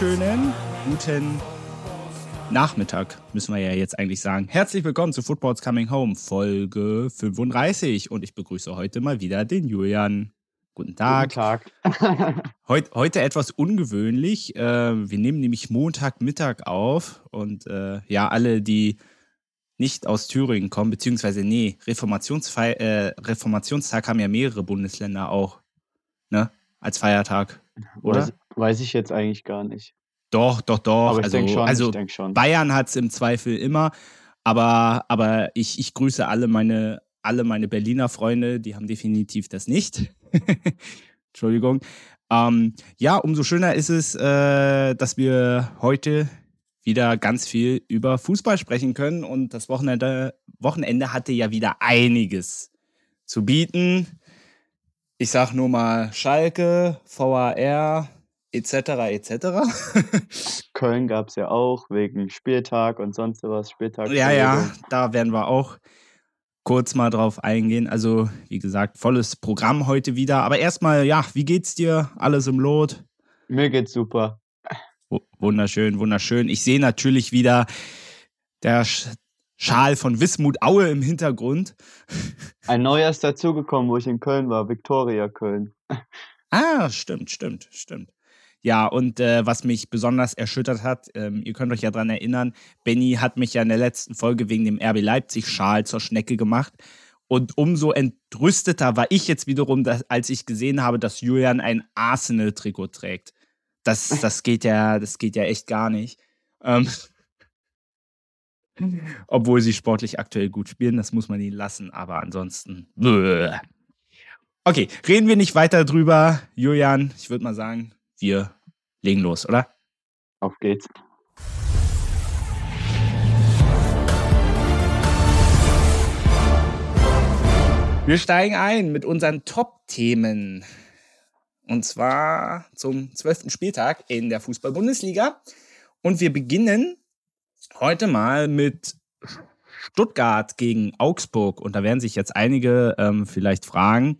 wunderschönen guten Nachmittag, müssen wir ja jetzt eigentlich sagen. Herzlich willkommen zu Football's Coming Home, Folge 35. Und ich begrüße heute mal wieder den Julian. Guten Tag. Guten Tag. Heut, heute etwas ungewöhnlich. Äh, wir nehmen nämlich Montagmittag auf. Und äh, ja, alle, die nicht aus Thüringen kommen, beziehungsweise nee, Reformationsfei äh, Reformationstag haben ja mehrere Bundesländer auch, ne? Als Feiertag, oder? Weiß, ich jetzt eigentlich gar nicht. Doch, doch, doch. Aber ich also, denke schon, also ich denk schon. Bayern hat es im Zweifel immer, aber, aber ich, ich grüße alle meine, alle meine Berliner Freunde, die haben definitiv das nicht. Entschuldigung. Ähm, ja, umso schöner ist es, äh, dass wir heute wieder ganz viel über Fußball sprechen können und das Wochenende, Wochenende hatte ja wieder einiges zu bieten. Ich sag nur mal Schalke, VAR, etc. etc. Köln gab es ja auch wegen Spieltag und sonst was. Spieltag. ja, ja, da werden wir auch kurz mal drauf eingehen. Also, wie gesagt, volles Programm heute wieder. Aber erstmal, ja, wie geht's dir? Alles im Lot? Mir geht's super. W- Wunderschön, wunderschön. Ich sehe natürlich wieder der Sch Schal von Wismut Aue im Hintergrund. Ein neuer ist dazugekommen, wo ich in Köln war. Viktoria Köln. Ah, stimmt, stimmt, stimmt. Ja, und äh, was mich besonders erschüttert hat, ähm, ihr könnt euch ja dran erinnern, Benny hat mich ja in der letzten Folge wegen dem RB Leipzig-Schal zur Schnecke gemacht. Und umso entrüsteter war ich jetzt wiederum, dass, als ich gesehen habe, dass Julian ein Arsenal-Trikot trägt. Das, das geht ja, das geht ja echt gar nicht. Ähm, obwohl sie sportlich aktuell gut spielen, das muss man ihnen lassen, aber ansonsten. Bäh. Okay, reden wir nicht weiter drüber. Julian, ich würde mal sagen, wir legen los, oder? Auf geht's. Wir steigen ein mit unseren Top-Themen. Und zwar zum zwölften Spieltag in der Fußball-Bundesliga. Und wir beginnen heute mal mit Stuttgart gegen Augsburg. Und da werden sich jetzt einige ähm, vielleicht fragen,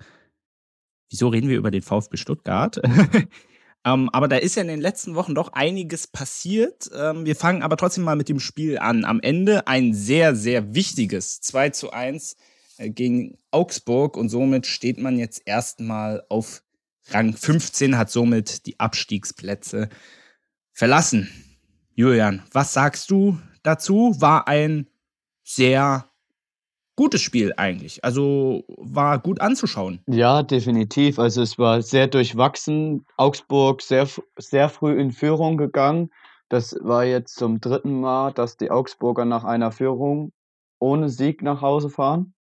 wieso reden wir über den VfB Stuttgart? ähm, aber da ist ja in den letzten Wochen doch einiges passiert. Ähm, wir fangen aber trotzdem mal mit dem Spiel an. Am Ende ein sehr, sehr wichtiges 2 zu 1 äh, gegen Augsburg und somit steht man jetzt erstmal auf Rang 15, hat somit die Abstiegsplätze verlassen. Julian, was sagst du dazu? War ein sehr gutes Spiel eigentlich. Also war gut anzuschauen. Ja, definitiv. Also es war sehr durchwachsen. Augsburg sehr, sehr früh in Führung gegangen. Das war jetzt zum dritten Mal, dass die Augsburger nach einer Führung ohne Sieg nach Hause fahren.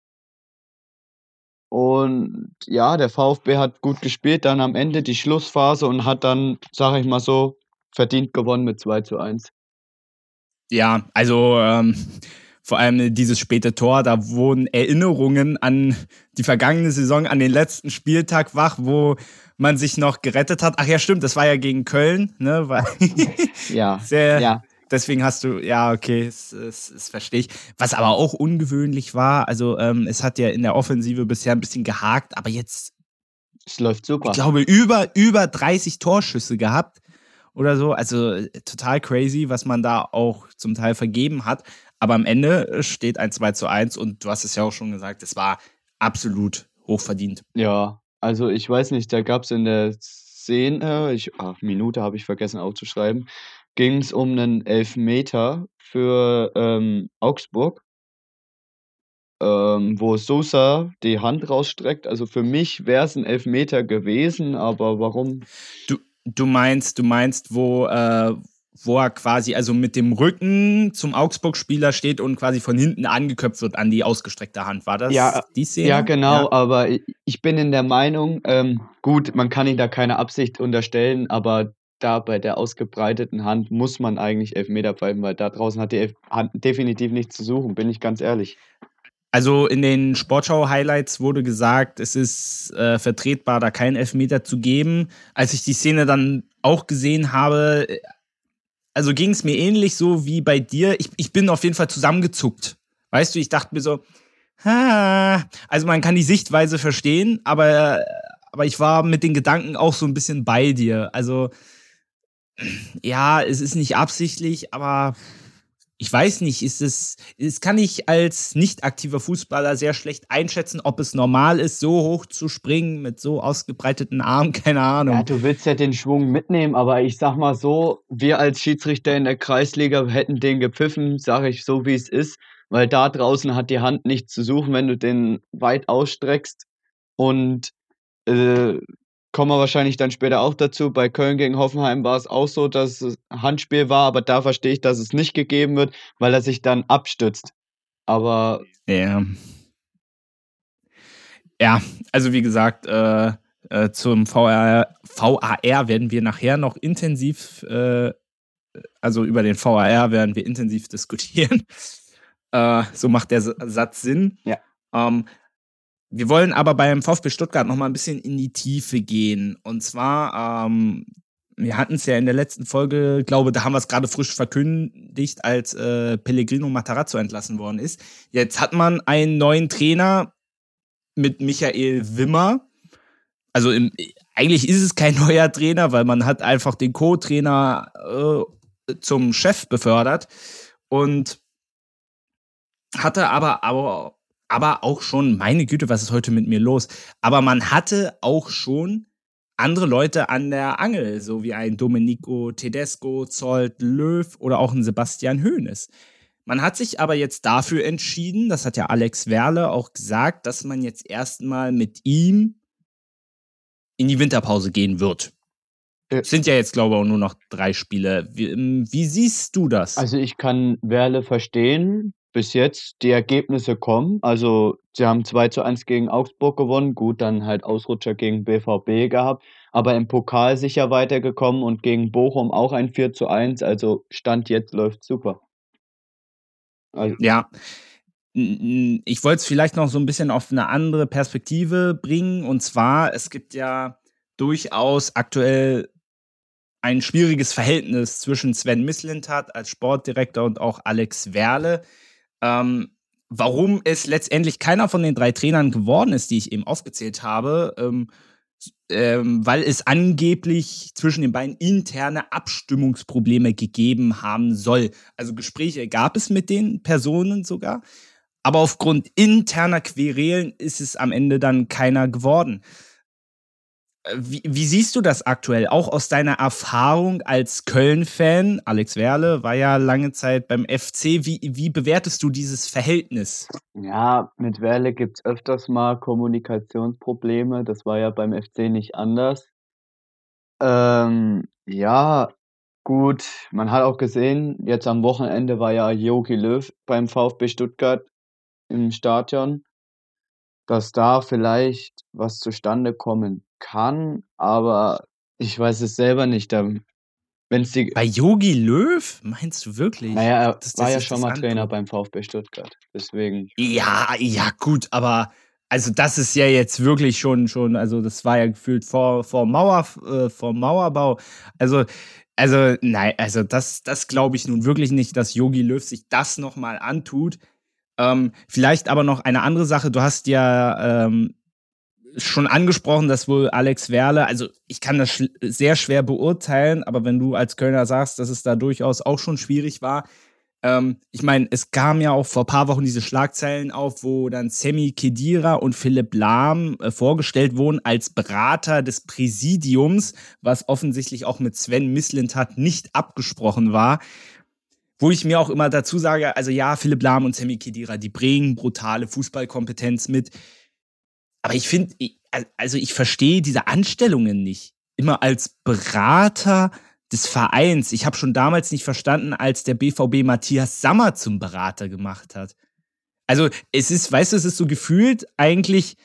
Und ja, der VfB hat gut gespielt, dann am Ende die Schlussphase und hat dann, sage ich mal so, verdient gewonnen mit 2 zu 1. Ja, also ähm, vor allem dieses späte Tor, da wurden Erinnerungen an die vergangene Saison, an den letzten Spieltag wach, wo man sich noch gerettet hat. Ach ja, stimmt, das war ja gegen Köln, ne? Weil Ja, sehr, ja, Deswegen hast du, ja, okay, das, das, das verstehe ich. Was aber auch ungewöhnlich war, also ähm, es hat ja in der Offensive bisher ein bisschen gehakt, aber jetzt, es läuft super. ich glaube, über, über 30 Torschüsse gehabt oder so. Also äh, total crazy, was man da auch zum Teil vergeben hat. Aber am Ende äh, steht ein 2 zu 1 und du hast es ja auch schon gesagt, es war absolut hochverdient. Ja, also ich weiß nicht, da gab es in der Szene, ich, ach, Minute habe ich vergessen aufzuschreiben, ging es um einen Elfmeter für ähm, Augsburg, ähm, wo Sosa die Hand rausstreckt. Also für mich wäre es ein Elfmeter gewesen, aber warum? Du, du meinst, du meinst, wo, äh, wo er quasi also mit dem Rücken zum Augsburg-Spieler steht und quasi von hinten angeköpft wird an die ausgestreckte Hand. War das Ja, die Szene? Ja, genau, Ja. aber ich bin in der Meinung, ähm, gut, man kann ihm da keine Absicht unterstellen, aber da bei der ausgebreiteten Hand muss man eigentlich Elfmeter pfeifen, weil da draußen hat die Elf Hand definitiv nichts zu suchen, bin ich ganz ehrlich. Also in den Sportschau-Highlights wurde gesagt, es ist äh, vertretbar, da keinen Elfmeter zu geben. Als ich die Szene dann auch gesehen habe, äh, also ging es mir ähnlich so wie bei dir. Ich, ich bin auf jeden Fall zusammengezuckt. Weißt du, ich dachte mir so, ha, also man kann die Sichtweise verstehen, aber, aber ich war mit den Gedanken auch so ein bisschen bei dir. Also ja, es ist nicht absichtlich, aber ich weiß nicht, ist es, es kann ich als nicht aktiver Fußballer sehr schlecht einschätzen, ob es normal ist, so hoch zu springen mit so ausgebreiteten Armen, keine Ahnung. Ja, du willst ja den Schwung mitnehmen, aber ich sag mal so, wir als Schiedsrichter in der Kreisliga hätten den gepfiffen, sage ich so, wie es ist, weil da draußen hat die Hand nichts zu suchen, wenn du den weit ausstreckst und äh, kommen wir wahrscheinlich dann später auch dazu. Bei Köln gegen Hoffenheim war es auch so, dass es Handspiel war, aber da verstehe ich, dass es nicht gegeben wird, weil er sich dann abstützt. Aber. Ja. Ja, also wie gesagt, äh, äh, zum VR, VAR werden wir nachher noch intensiv, äh, also über den VAR werden wir intensiv diskutieren. Äh, so macht der Satz Sinn. Ja. Ähm, wir wollen aber beim VfB Stuttgart noch mal ein bisschen in die Tiefe gehen. Und zwar, ähm, wir hatten es ja in der letzten Folge, glaube, da haben wir es gerade frisch verkündigt, als äh, Pellegrino Matarazzo entlassen worden ist. Jetzt hat man einen neuen Trainer mit Michael Wimmer. Also im, eigentlich ist es kein neuer Trainer, weil man hat einfach den Co-Trainer äh, zum Chef befördert und hatte aber, aber aber auch schon, meine Güte, was ist heute mit mir los? Aber man hatte auch schon andere Leute an der Angel, so wie ein Domenico Tedesco, Zolt, Löw oder auch ein Sebastian Hoeneß. Man hat sich aber jetzt dafür entschieden, das hat ja Alex Werle auch gesagt, dass man jetzt erstmal mit ihm in die Winterpause gehen wird. Es sind ja jetzt, glaube ich, auch nur noch drei Spiele. Wie, wie siehst du das? Also ich kann Werle verstehen, bis jetzt die Ergebnisse kommen. Also sie haben 2 zu 1 gegen Augsburg gewonnen, gut, dann halt Ausrutscher gegen BVB gehabt, aber im Pokal sicher weitergekommen und gegen Bochum auch ein 4 zu 1. Also Stand jetzt läuft super. Also, ja. Ich wollte es vielleicht noch so ein bisschen auf eine andere Perspektive bringen. Und zwar, es gibt ja durchaus aktuell ein schwieriges Verhältnis zwischen Sven Mislintat als Sportdirektor und auch Alex Werle. Ähm, warum es letztendlich keiner von den drei Trainern geworden ist, die ich eben aufgezählt habe, ähm, ähm, weil es angeblich zwischen den beiden interne Abstimmungsprobleme gegeben haben soll. Also Gespräche gab es mit den Personen sogar, aber aufgrund interner Querelen ist es am Ende dann keiner geworden. Wie, wie, siehst du das aktuell? Auch aus deiner Erfahrung als Köln-Fan, Alex Werle war ja lange Zeit beim FC. Wie, wie bewertest du dieses Verhältnis? Ja, mit Werle gibt es öfters mal Kommunikationsprobleme. Das war ja beim FC nicht anders. Ähm, ja, gut. Man hat auch gesehen, jetzt am Wochenende war ja Jogi Löw beim VfB Stuttgart im Stadion, dass da vielleicht was zustande kommen kann, aber ich weiß es selber nicht. Wenn's die Bei Yogi Löw? Meinst du wirklich? Naja, er das, war ja schon mal Trainer beim VfB Stuttgart. Deswegen. Ja, ja, gut, aber also das ist ja jetzt wirklich schon, schon, also das war ja gefühlt vor, vor, Mauer, äh, vor Mauerbau. Also, also, nein, also das, das glaube ich nun wirklich nicht, dass Yogi Löw sich das nochmal antut. Ähm, vielleicht aber noch eine andere Sache. Du hast ja ähm, schon angesprochen, dass wohl Alex Werle, also ich kann das sch sehr schwer beurteilen, aber wenn du als Kölner sagst, dass es da durchaus auch schon schwierig war, ähm, ich meine, es kam ja auch vor ein paar Wochen diese Schlagzeilen auf, wo dann Sammy Kedira und Philipp Lahm äh, vorgestellt wurden als Berater des Präsidiums, was offensichtlich auch mit Sven Mislintat nicht abgesprochen war. Wo ich mir auch immer dazu sage, also ja, Philipp Lahm und Sammy Kedira, die bringen brutale Fußballkompetenz mit. Aber ich finde, also ich verstehe diese Anstellungen nicht. Immer als Berater des Vereins. Ich habe schon damals nicht verstanden, als der BVB Matthias Sammer zum Berater gemacht hat. Also es ist, weißt du, es ist so gefühlt eigentlich,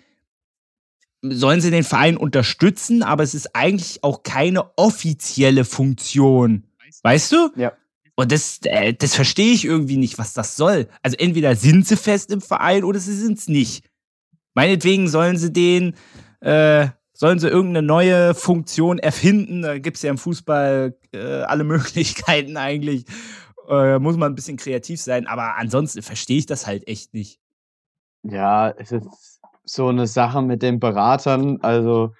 sollen sie den Verein unterstützen, aber es ist eigentlich auch keine offizielle Funktion. Weißt du? Ja. Und das, äh, das verstehe ich irgendwie nicht, was das soll. Also entweder sind sie fest im Verein oder sie sind es nicht. Meinetwegen sollen sie den, äh, sollen sie irgendeine neue Funktion erfinden. Da gibt es ja im Fußball äh, alle Möglichkeiten eigentlich. Äh, muss man ein bisschen kreativ sein, aber ansonsten verstehe ich das halt echt nicht. Ja, es ist so eine Sache mit den Beratern. Also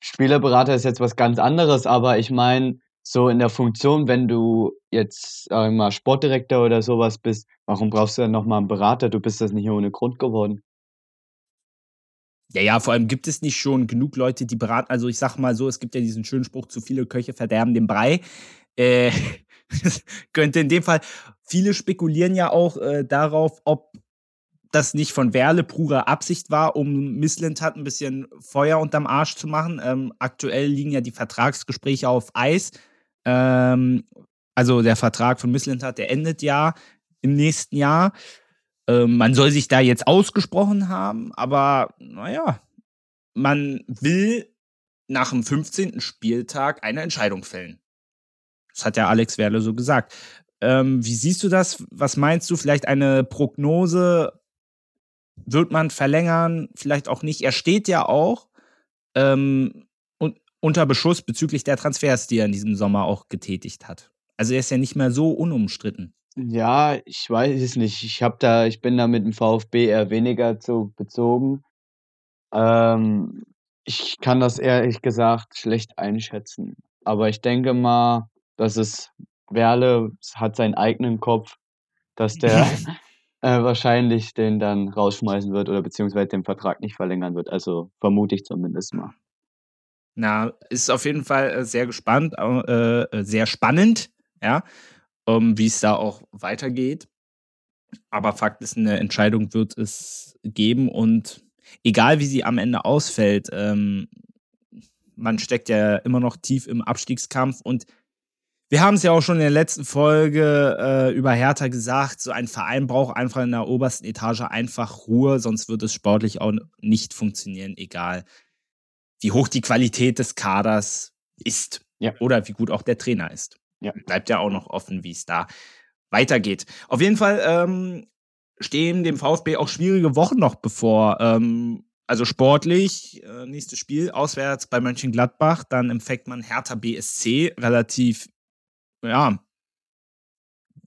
Spielerberater ist jetzt was ganz anderes, aber ich meine, so in der Funktion, wenn du jetzt, sage mal, Sportdirektor oder sowas bist, warum brauchst du dann noch mal 'n Berater? Du bist das nicht ohne Grund geworden. Ja, ja, vor allem gibt es nicht schon genug Leute, die beraten. Also ich sag mal so, es gibt ja diesen schönen Spruch, zu viele Köche verderben den Brei. Äh, könnte in dem Fall, viele spekulieren ja auch äh, darauf, ob das nicht von Werle pure Absicht war, um Misslintat ein bisschen Feuer unterm Arsch zu machen. Ähm, aktuell liegen ja die Vertragsgespräche auf Eis. Ähm, also der Vertrag von Misslintat, der endet ja im nächsten Jahr. Ähm, man soll sich da jetzt ausgesprochen haben, aber naja, man will nach dem 15. Spieltag eine Entscheidung fällen. Das hat ja Alex Werle so gesagt. Ähm, wie siehst du das? Was meinst du? Vielleicht eine Prognose? Wird man verlängern? Vielleicht auch nicht. Er steht ja auch ähm, unter Beschuss bezüglich der Transfers, die er in diesem Sommer auch getätigt hat. Also er ist ja nicht mehr so unumstritten. Ja, ich weiß es nicht. Ich habe da ich bin da mit dem VfB eher weniger zu bezogen. Ähm, ich kann das ehrlich gesagt schlecht einschätzen. Aber ich denke mal, dass es Werle hat seinen eigenen Kopf, dass der, äh, wahrscheinlich den dann rausschmeißen wird oder beziehungsweise den Vertrag nicht verlängern wird. Also, vermute ich zumindest mal. Na, ist auf jeden Fall, äh, sehr gespannt, äh, äh, sehr spannend, ja ähm, wie es da auch weitergeht. Aber Fakt ist, eine Entscheidung wird es geben und egal wie sie am Ende ausfällt, ähm, man steckt ja immer noch tief im Abstiegskampf und wir haben es ja auch schon in der letzten Folge äh, über Hertha gesagt, so ein Verein braucht einfach in der obersten Etage einfach Ruhe, sonst wird es sportlich auch nicht funktionieren, egal wie hoch die Qualität des Kaders ist ja. oder wie gut auch der Trainer ist. Ja. Bleibt ja auch noch offen, wie es da weitergeht. Auf jeden Fall ähm, stehen dem VfB auch schwierige Wochen noch bevor. Ähm, also sportlich, äh, nächstes Spiel auswärts bei Mönchengladbach, dann empfängt man Hertha BSC, relativ, ja,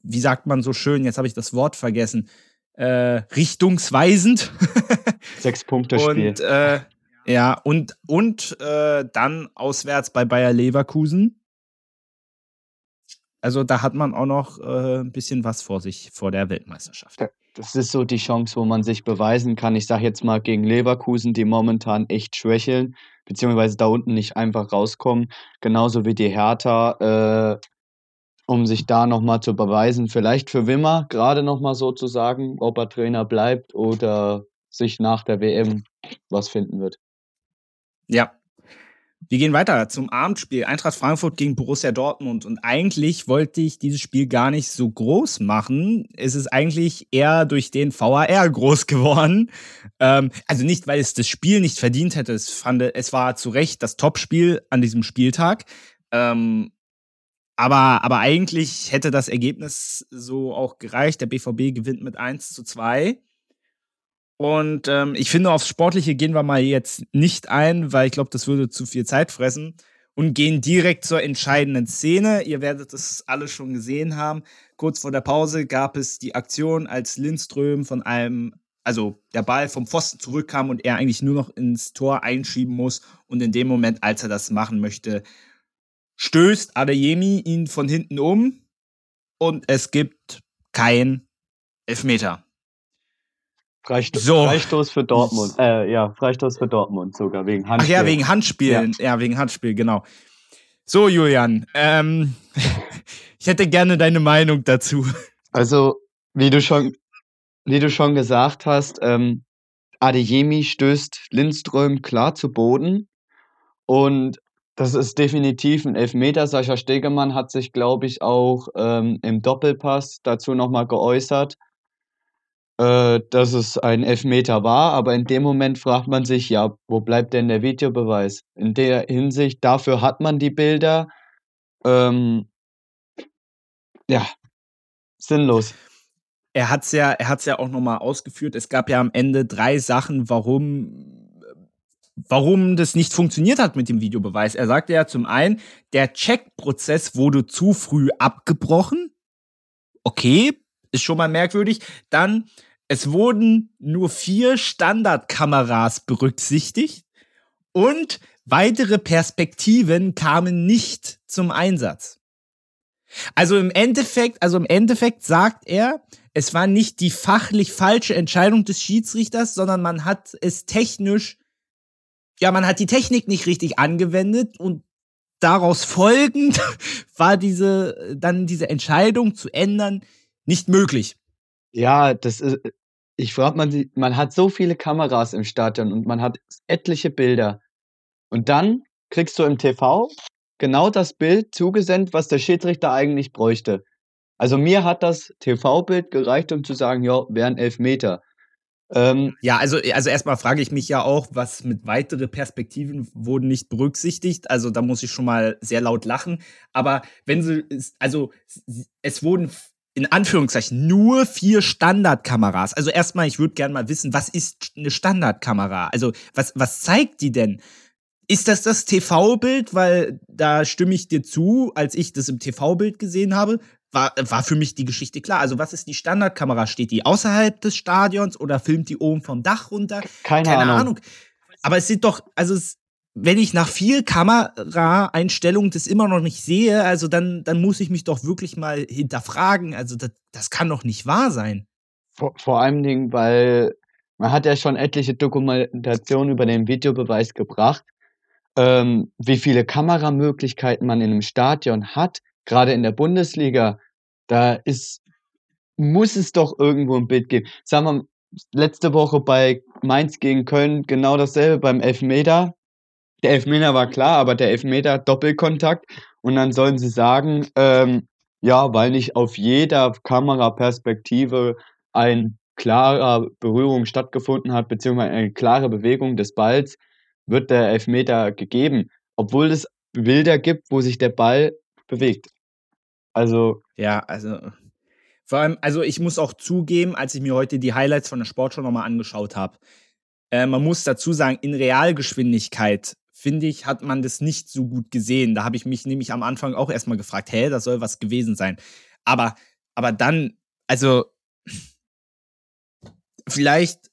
wie sagt man so schön, jetzt habe ich das Wort vergessen, äh, richtungsweisend. Sechs Punkte Spiel. Und, äh, ja, und, und äh, dann auswärts bei Bayer Leverkusen. Also da hat man auch noch äh, ein bisschen was vor sich vor der Weltmeisterschaft. Das ist so die Chance, wo man sich beweisen kann. Ich sage jetzt mal gegen Leverkusen, die momentan echt schwächeln, beziehungsweise da unten nicht einfach rauskommen. Genauso wie die Hertha, äh, um sich da nochmal zu beweisen. Vielleicht für Wimmer gerade nochmal so zu sagen, ob er Trainer bleibt oder sich nach der WM was finden wird. Ja, wir gehen weiter zum Abendspiel. Eintracht Frankfurt gegen Borussia Dortmund. Und eigentlich wollte ich dieses Spiel gar nicht so groß machen. Es ist eigentlich eher durch den VAR groß geworden. Ähm, also nicht, weil es das Spiel nicht verdient hätte. Es, fand, es war zu Recht das Topspiel an diesem Spieltag. Ähm, aber, aber eigentlich hätte das Ergebnis so auch gereicht. Der BVB gewinnt mit 1 zu 2. Und ähm, ich finde, aufs Sportliche gehen wir mal jetzt nicht ein, weil ich glaube, das würde zu viel Zeit fressen. Und gehen direkt zur entscheidenden Szene. Ihr werdet es alle schon gesehen haben. Kurz vor der Pause gab es die Aktion, als Lindström von einem, also der Ball vom Pfosten zurückkam und er eigentlich nur noch ins Tor einschieben muss. Und in dem Moment, als er das machen möchte, stößt Adeyemi ihn von hinten um und es gibt kein Elfmeter. Freistoß, so. Freistoß für Dortmund. Äh, ja, Freistoß für Dortmund sogar, wegen Handspiel. Ach ja, wegen Handspielen. Ja, ja wegen Handspiel, genau. So, Julian, ähm, ich hätte gerne deine Meinung dazu. Also, wie du schon, wie du schon gesagt hast, ähm, Adeyemi stößt Lindström klar zu Boden. Und das ist definitiv ein Elfmeter. Sascha Stegemann hat sich, glaube ich, auch ähm, im Doppelpass dazu nochmal geäußert äh, dass es ein Elfmeter war, aber in dem Moment fragt man sich, ja, wo bleibt denn der Videobeweis? In der Hinsicht, dafür hat man die Bilder. Ähm, ja, sinnlos. Er hat es ja, er hat's ja auch nochmal ausgeführt. Es gab ja am Ende drei Sachen, warum, warum das nicht funktioniert hat mit dem Videobeweis. Er sagte ja zum einen, der Checkprozess wurde zu früh abgebrochen. Okay, ist schon mal merkwürdig. Dann, es wurden nur vier Standardkameras berücksichtigt. Und weitere Perspektiven kamen nicht zum Einsatz. Also im Endeffekt, also im Endeffekt sagt er, es war nicht die fachlich falsche Entscheidung des Schiedsrichters, sondern man hat es technisch, ja, man hat die Technik nicht richtig angewendet und daraus folgend war diese, dann diese Entscheidung zu ändern nicht möglich. Ja, das ist, ich frage man, man hat so viele Kameras im Stadion und man hat etliche Bilder. Und dann kriegst du im TV genau das Bild zugesendet, was der Schiedsrichter eigentlich bräuchte. Also mir hat das TV-Bild gereicht, um zu sagen, ja, wären Elfmeter. Ähm, ja, also, also erstmal frage ich mich ja auch, was mit weitere Perspektiven wurden nicht berücksichtigt. Also da muss ich schon mal sehr laut lachen. Aber wenn sie, also es wurden in Anführungszeichen nur vier Standardkameras. Also erstmal, ich würde gerne mal wissen, was ist eine Standardkamera? Also was, was zeigt die denn? Ist das das TV-Bild? Weil da stimme ich dir zu, als ich das im TV-Bild gesehen habe, war, war für mich die Geschichte klar. Also was ist die Standardkamera? Steht die außerhalb des Stadions oder filmt die oben vom Dach runter? Keine, Keine Ahnung. Ahnung. Aber es sind doch, also es, wenn ich nach vier Kameraeinstellungen das immer noch nicht sehe, also dann, dann muss ich mich doch wirklich mal hinterfragen. Also das, das kann doch nicht wahr sein. Vor, vor allem Dingen, weil man hat ja schon etliche Dokumentationen über den Videobeweis gebracht, ähm, wie viele Kameramöglichkeiten man in einem Stadion hat, gerade in der Bundesliga. Da ist, muss es doch irgendwo ein Bild geben. Sagen wir, letzte Woche bei Mainz gegen Köln genau dasselbe beim Elfmeter der Elfmeter war klar, aber der Elfmeter Doppelkontakt. Und dann sollen sie sagen, ähm, ja, weil nicht auf jeder Kameraperspektive ein klarer Berührung stattgefunden hat, beziehungsweise eine klare Bewegung des Balls, wird der Elfmeter gegeben, obwohl es Bilder gibt, wo sich der Ball bewegt. Also. Ja, also. Vor allem, also ich muss auch zugeben, als ich mir heute die Highlights von der Sportschau nochmal angeschaut habe, äh, man muss dazu sagen, in Realgeschwindigkeit finde ich, hat man das nicht so gut gesehen. Da habe ich mich nämlich am Anfang auch erstmal gefragt, hä, das soll was gewesen sein. Aber, aber dann, also, vielleicht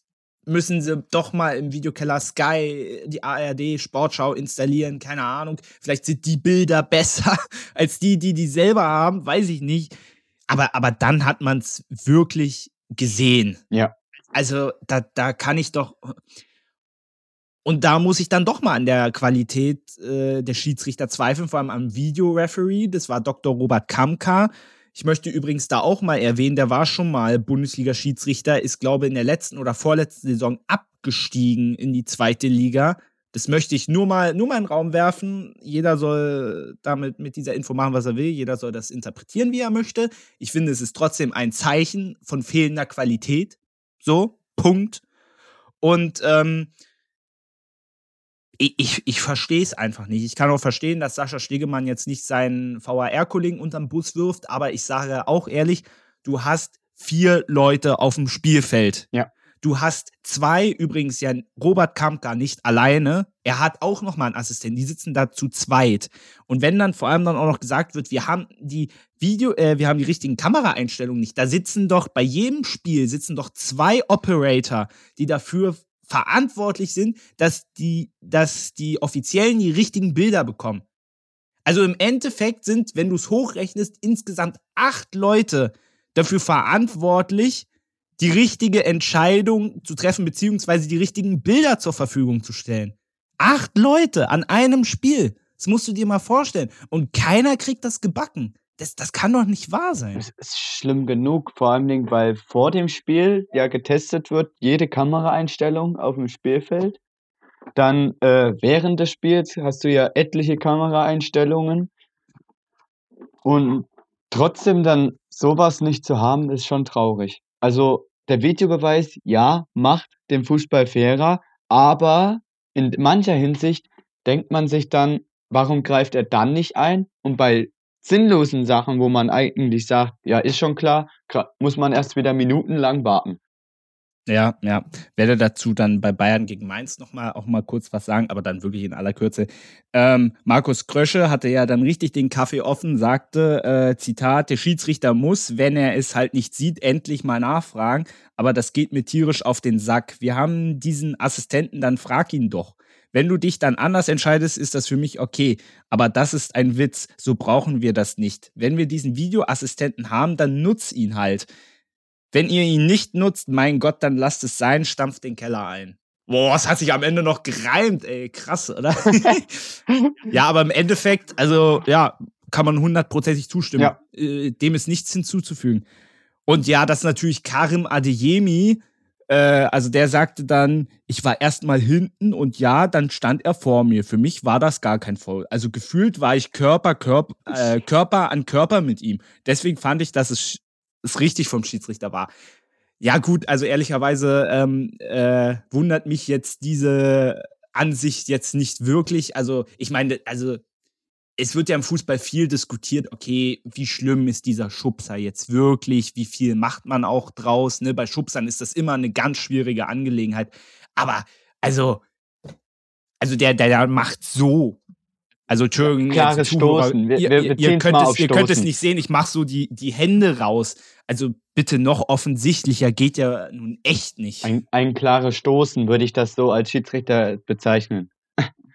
müssen sie doch mal im Videokeller Sky die ARD Sportschau installieren, keine Ahnung. Vielleicht sind die Bilder besser als die, die die selber haben, weiß ich nicht. Aber, aber dann hat man es wirklich gesehen. Ja. Also da, da kann ich doch, und da muss ich dann doch mal an der Qualität äh, der Schiedsrichter zweifeln, vor allem am Videoreferee. Das war Dr. Robert Kamka. Ich möchte übrigens da auch mal erwähnen, der war schon mal Bundesliga-Schiedsrichter, ist, glaube ich, in der letzten oder vorletzten Saison abgestiegen in die zweite Liga. Das möchte ich nur mal, nur mal in den Raum werfen. Jeder soll damit mit dieser Info machen, was er will. Jeder soll das interpretieren, wie er möchte. Ich finde, es ist trotzdem ein Zeichen von fehlender Qualität. So, Punkt. Und ähm, ich, ich, ich verstehe es einfach nicht. Ich kann auch verstehen, dass Sascha Stegemann jetzt nicht seinen VAR-Kollegen unterm Bus wirft, aber ich sage auch ehrlich, du hast vier Leute auf dem Spielfeld. Ja. Du hast zwei, übrigens ja Robert Kampka nicht alleine. Er hat auch noch mal einen Assistenten. Die sitzen da zu zweit. Und wenn dann vor allem dann auch noch gesagt wird, wir haben die Video, äh, wir haben die richtigen Kameraeinstellungen nicht. Da sitzen doch bei jedem Spiel sitzen doch zwei Operator, die dafür verantwortlich sind, dass die, dass die Offiziellen die richtigen Bilder bekommen. Also im Endeffekt sind, wenn du es hochrechnest, insgesamt acht Leute dafür verantwortlich, die richtige Entscheidung zu treffen, beziehungsweise die richtigen Bilder zur Verfügung zu stellen. Acht Leute an einem Spiel. Das musst du dir mal vorstellen. Und keiner kriegt das gebacken. Das, das kann doch nicht wahr sein. Das ist schlimm genug, vor allem, weil vor dem Spiel ja getestet wird, jede Kameraeinstellung auf dem Spielfeld. Dann äh, während des Spiels hast du ja etliche Kameraeinstellungen. Und trotzdem dann sowas nicht zu haben, ist schon traurig. Also der Videobeweis, ja, macht den Fußball fairer, aber in mancher Hinsicht denkt man sich dann, warum greift er dann nicht ein? Und bei sinnlosen Sachen, wo man eigentlich sagt, ja, ist schon klar, muss man erst wieder minutenlang warten. Ja, ja. Werde dazu dann bei Bayern gegen Mainz nochmal auch mal kurz was sagen, aber dann wirklich in aller Kürze. Ähm, Markus Krösche hatte ja dann richtig den Kaffee offen, sagte, äh, Zitat, der Schiedsrichter muss, wenn er es halt nicht sieht, endlich mal nachfragen, aber das geht mir tierisch auf den Sack. Wir haben diesen Assistenten, dann frag ihn doch. Wenn du dich dann anders entscheidest, ist das für mich okay. Aber das ist ein Witz. So brauchen wir das nicht. Wenn wir diesen Videoassistenten haben, dann nutz ihn halt. Wenn ihr ihn nicht nutzt, mein Gott, dann lasst es sein, stampft den Keller ein. Boah, es hat sich am Ende noch gereimt, ey. Krass, oder? ja, aber im Endeffekt, also, ja, kann man hundertprozentig zustimmen. Ja. Äh, dem ist nichts hinzuzufügen. Und ja, das ist natürlich Karim Adeyemi, also der sagte dann, ich war erstmal hinten und ja, dann stand er vor mir. Für mich war das gar kein Foul. Also gefühlt war ich Körper, Körper, äh, Körper an Körper mit ihm. Deswegen fand ich, dass es, es richtig vom Schiedsrichter war. Ja, gut, also ehrlicherweise ähm, äh, wundert mich jetzt diese Ansicht jetzt nicht wirklich. Also, ich meine, also es wird ja im Fußball viel diskutiert, okay, wie schlimm ist dieser Schubser jetzt wirklich, wie viel macht man auch draus, ne? Bei Schubsern ist das immer eine ganz schwierige Angelegenheit. Aber, also, also der, der, der macht so. Also, Entschuldigung, ja, klares Stoßen. Wir, ihr, wir, ihr, könnt es, ihr könnt es nicht sehen, ich mache so die, die Hände raus. Also bitte noch offensichtlicher geht ja nun echt nicht. Ein, ein klares Stoßen würde ich das so als Schiedsrichter bezeichnen.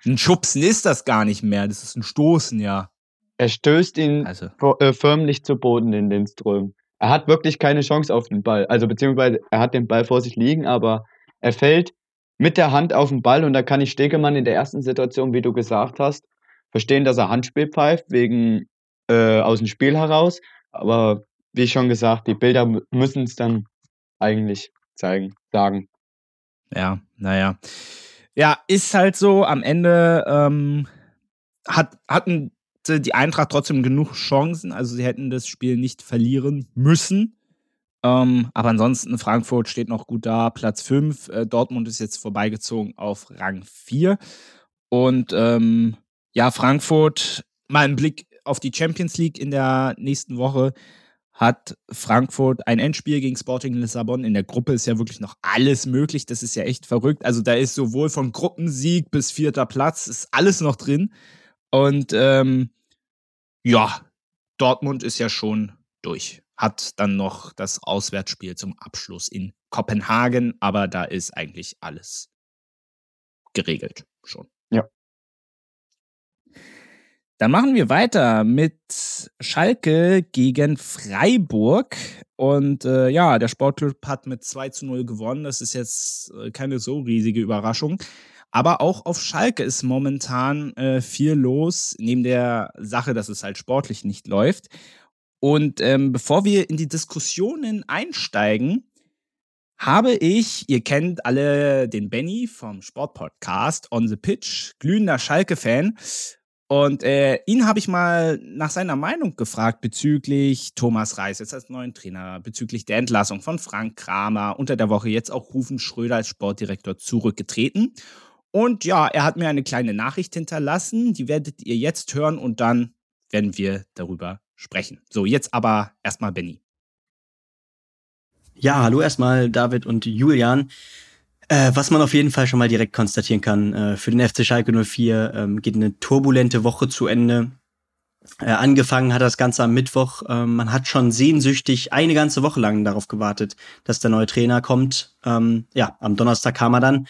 Ein Schubsen ist das gar nicht mehr, das ist ein Stoßen, ja. Er stößt ihn also. äh, förmlich zu Boden in den Strömen. Er hat wirklich keine Chance auf den Ball. Also beziehungsweise er hat den Ball vor sich liegen, aber er fällt mit der Hand auf den Ball und da kann ich Stegemann in der ersten Situation, wie du gesagt hast, verstehen, dass er Handspiel pfeift, wegen äh, aus dem Spiel heraus. Aber wie schon gesagt, die Bilder müssen es dann eigentlich zeigen, sagen. Ja, naja. Ja, ist halt so. Am Ende ähm, hat, hatten die Eintracht trotzdem genug Chancen. Also sie hätten das Spiel nicht verlieren müssen. Ähm, aber ansonsten, Frankfurt steht noch gut da, Platz 5. Äh, Dortmund ist jetzt vorbeigezogen auf Rang 4. Und ähm, ja, Frankfurt, mal ein Blick auf die Champions League in der nächsten Woche hat Frankfurt ein Endspiel gegen Sporting Lissabon. In der Gruppe ist ja wirklich noch alles möglich. Das ist ja echt verrückt. Also da ist sowohl von Gruppensieg bis vierter Platz, ist alles noch drin. Und ähm, ja, Dortmund ist ja schon durch. Hat dann noch das Auswärtsspiel zum Abschluss in Kopenhagen, aber da ist eigentlich alles geregelt schon. Ja. Dann machen wir weiter mit Schalke gegen Freiburg. Und äh, ja, der Sportclub hat mit 2 zu 0 gewonnen. Das ist jetzt äh, keine so riesige Überraschung. Aber auch auf Schalke ist momentan äh, viel los, neben der Sache, dass es halt sportlich nicht läuft. Und ähm, bevor wir in die Diskussionen einsteigen, habe ich, ihr kennt alle den Benny vom Sportpodcast On the Pitch, glühender Schalke-Fan. Und äh, ihn habe ich mal nach seiner Meinung gefragt bezüglich Thomas Reis jetzt als neuen Trainer, bezüglich der Entlassung von Frank Kramer, unter der Woche jetzt auch Rufen Schröder als Sportdirektor zurückgetreten. Und ja, er hat mir eine kleine Nachricht hinterlassen, die werdet ihr jetzt hören und dann werden wir darüber sprechen. So, jetzt aber erstmal Benny. Ja, hallo erstmal David und Julian. Äh, was man auf jeden Fall schon mal direkt konstatieren kann, äh, für den FC Schalke 04 ähm, geht eine turbulente Woche zu Ende. Äh, angefangen hat das Ganze am Mittwoch. Ähm, man hat schon sehnsüchtig eine ganze Woche lang darauf gewartet, dass der neue Trainer kommt. Ähm, ja, am Donnerstag kam er dann.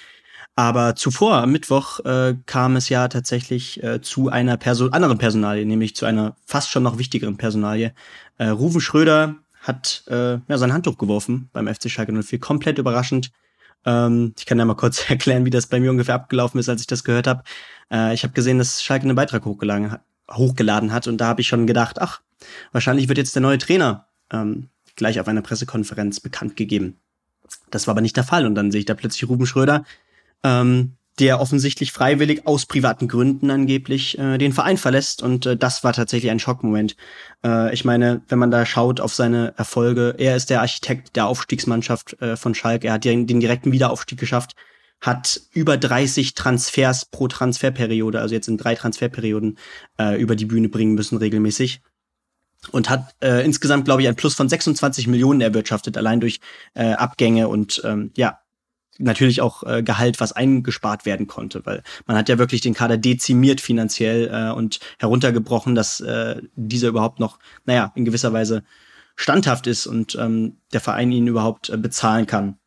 Aber zuvor, am Mittwoch, äh, kam es ja tatsächlich äh, zu einer Person anderen Personalie, nämlich zu einer fast schon noch wichtigeren Personalie. Äh, Rufen Schröder hat äh, ja, sein Handtuch geworfen beim FC Schalke 04. Komplett überraschend. Ähm, ich kann ja mal kurz erklären, wie das bei mir ungefähr abgelaufen ist, als ich das gehört habe. Äh, ich habe gesehen, dass Schalke einen Beitrag hochgeladen, hochgeladen hat und da habe ich schon gedacht, ach, wahrscheinlich wird jetzt der neue Trainer ähm, gleich auf einer Pressekonferenz bekannt gegeben. Das war aber nicht der Fall und dann sehe ich da plötzlich Ruben Schröder, ähm, der offensichtlich freiwillig aus privaten Gründen angeblich äh, den Verein verlässt. Und äh, das war tatsächlich ein Schockmoment. Äh, ich meine, wenn man da schaut auf seine Erfolge, er ist der Architekt der Aufstiegsmannschaft äh, von Schalke. Er hat den, den direkten Wiederaufstieg geschafft, hat über 30 Transfers pro Transferperiode, also jetzt in drei Transferperioden, äh, über die Bühne bringen müssen regelmäßig und hat äh, insgesamt, glaube ich, ein Plus von 26 Millionen erwirtschaftet, allein durch äh, Abgänge und ähm, ja, natürlich auch äh, Gehalt, was eingespart werden konnte, weil man hat ja wirklich den Kader dezimiert finanziell äh, und heruntergebrochen, dass äh, dieser überhaupt noch, naja, in gewisser Weise standhaft ist und ähm, der Verein ihn überhaupt äh, bezahlen kann.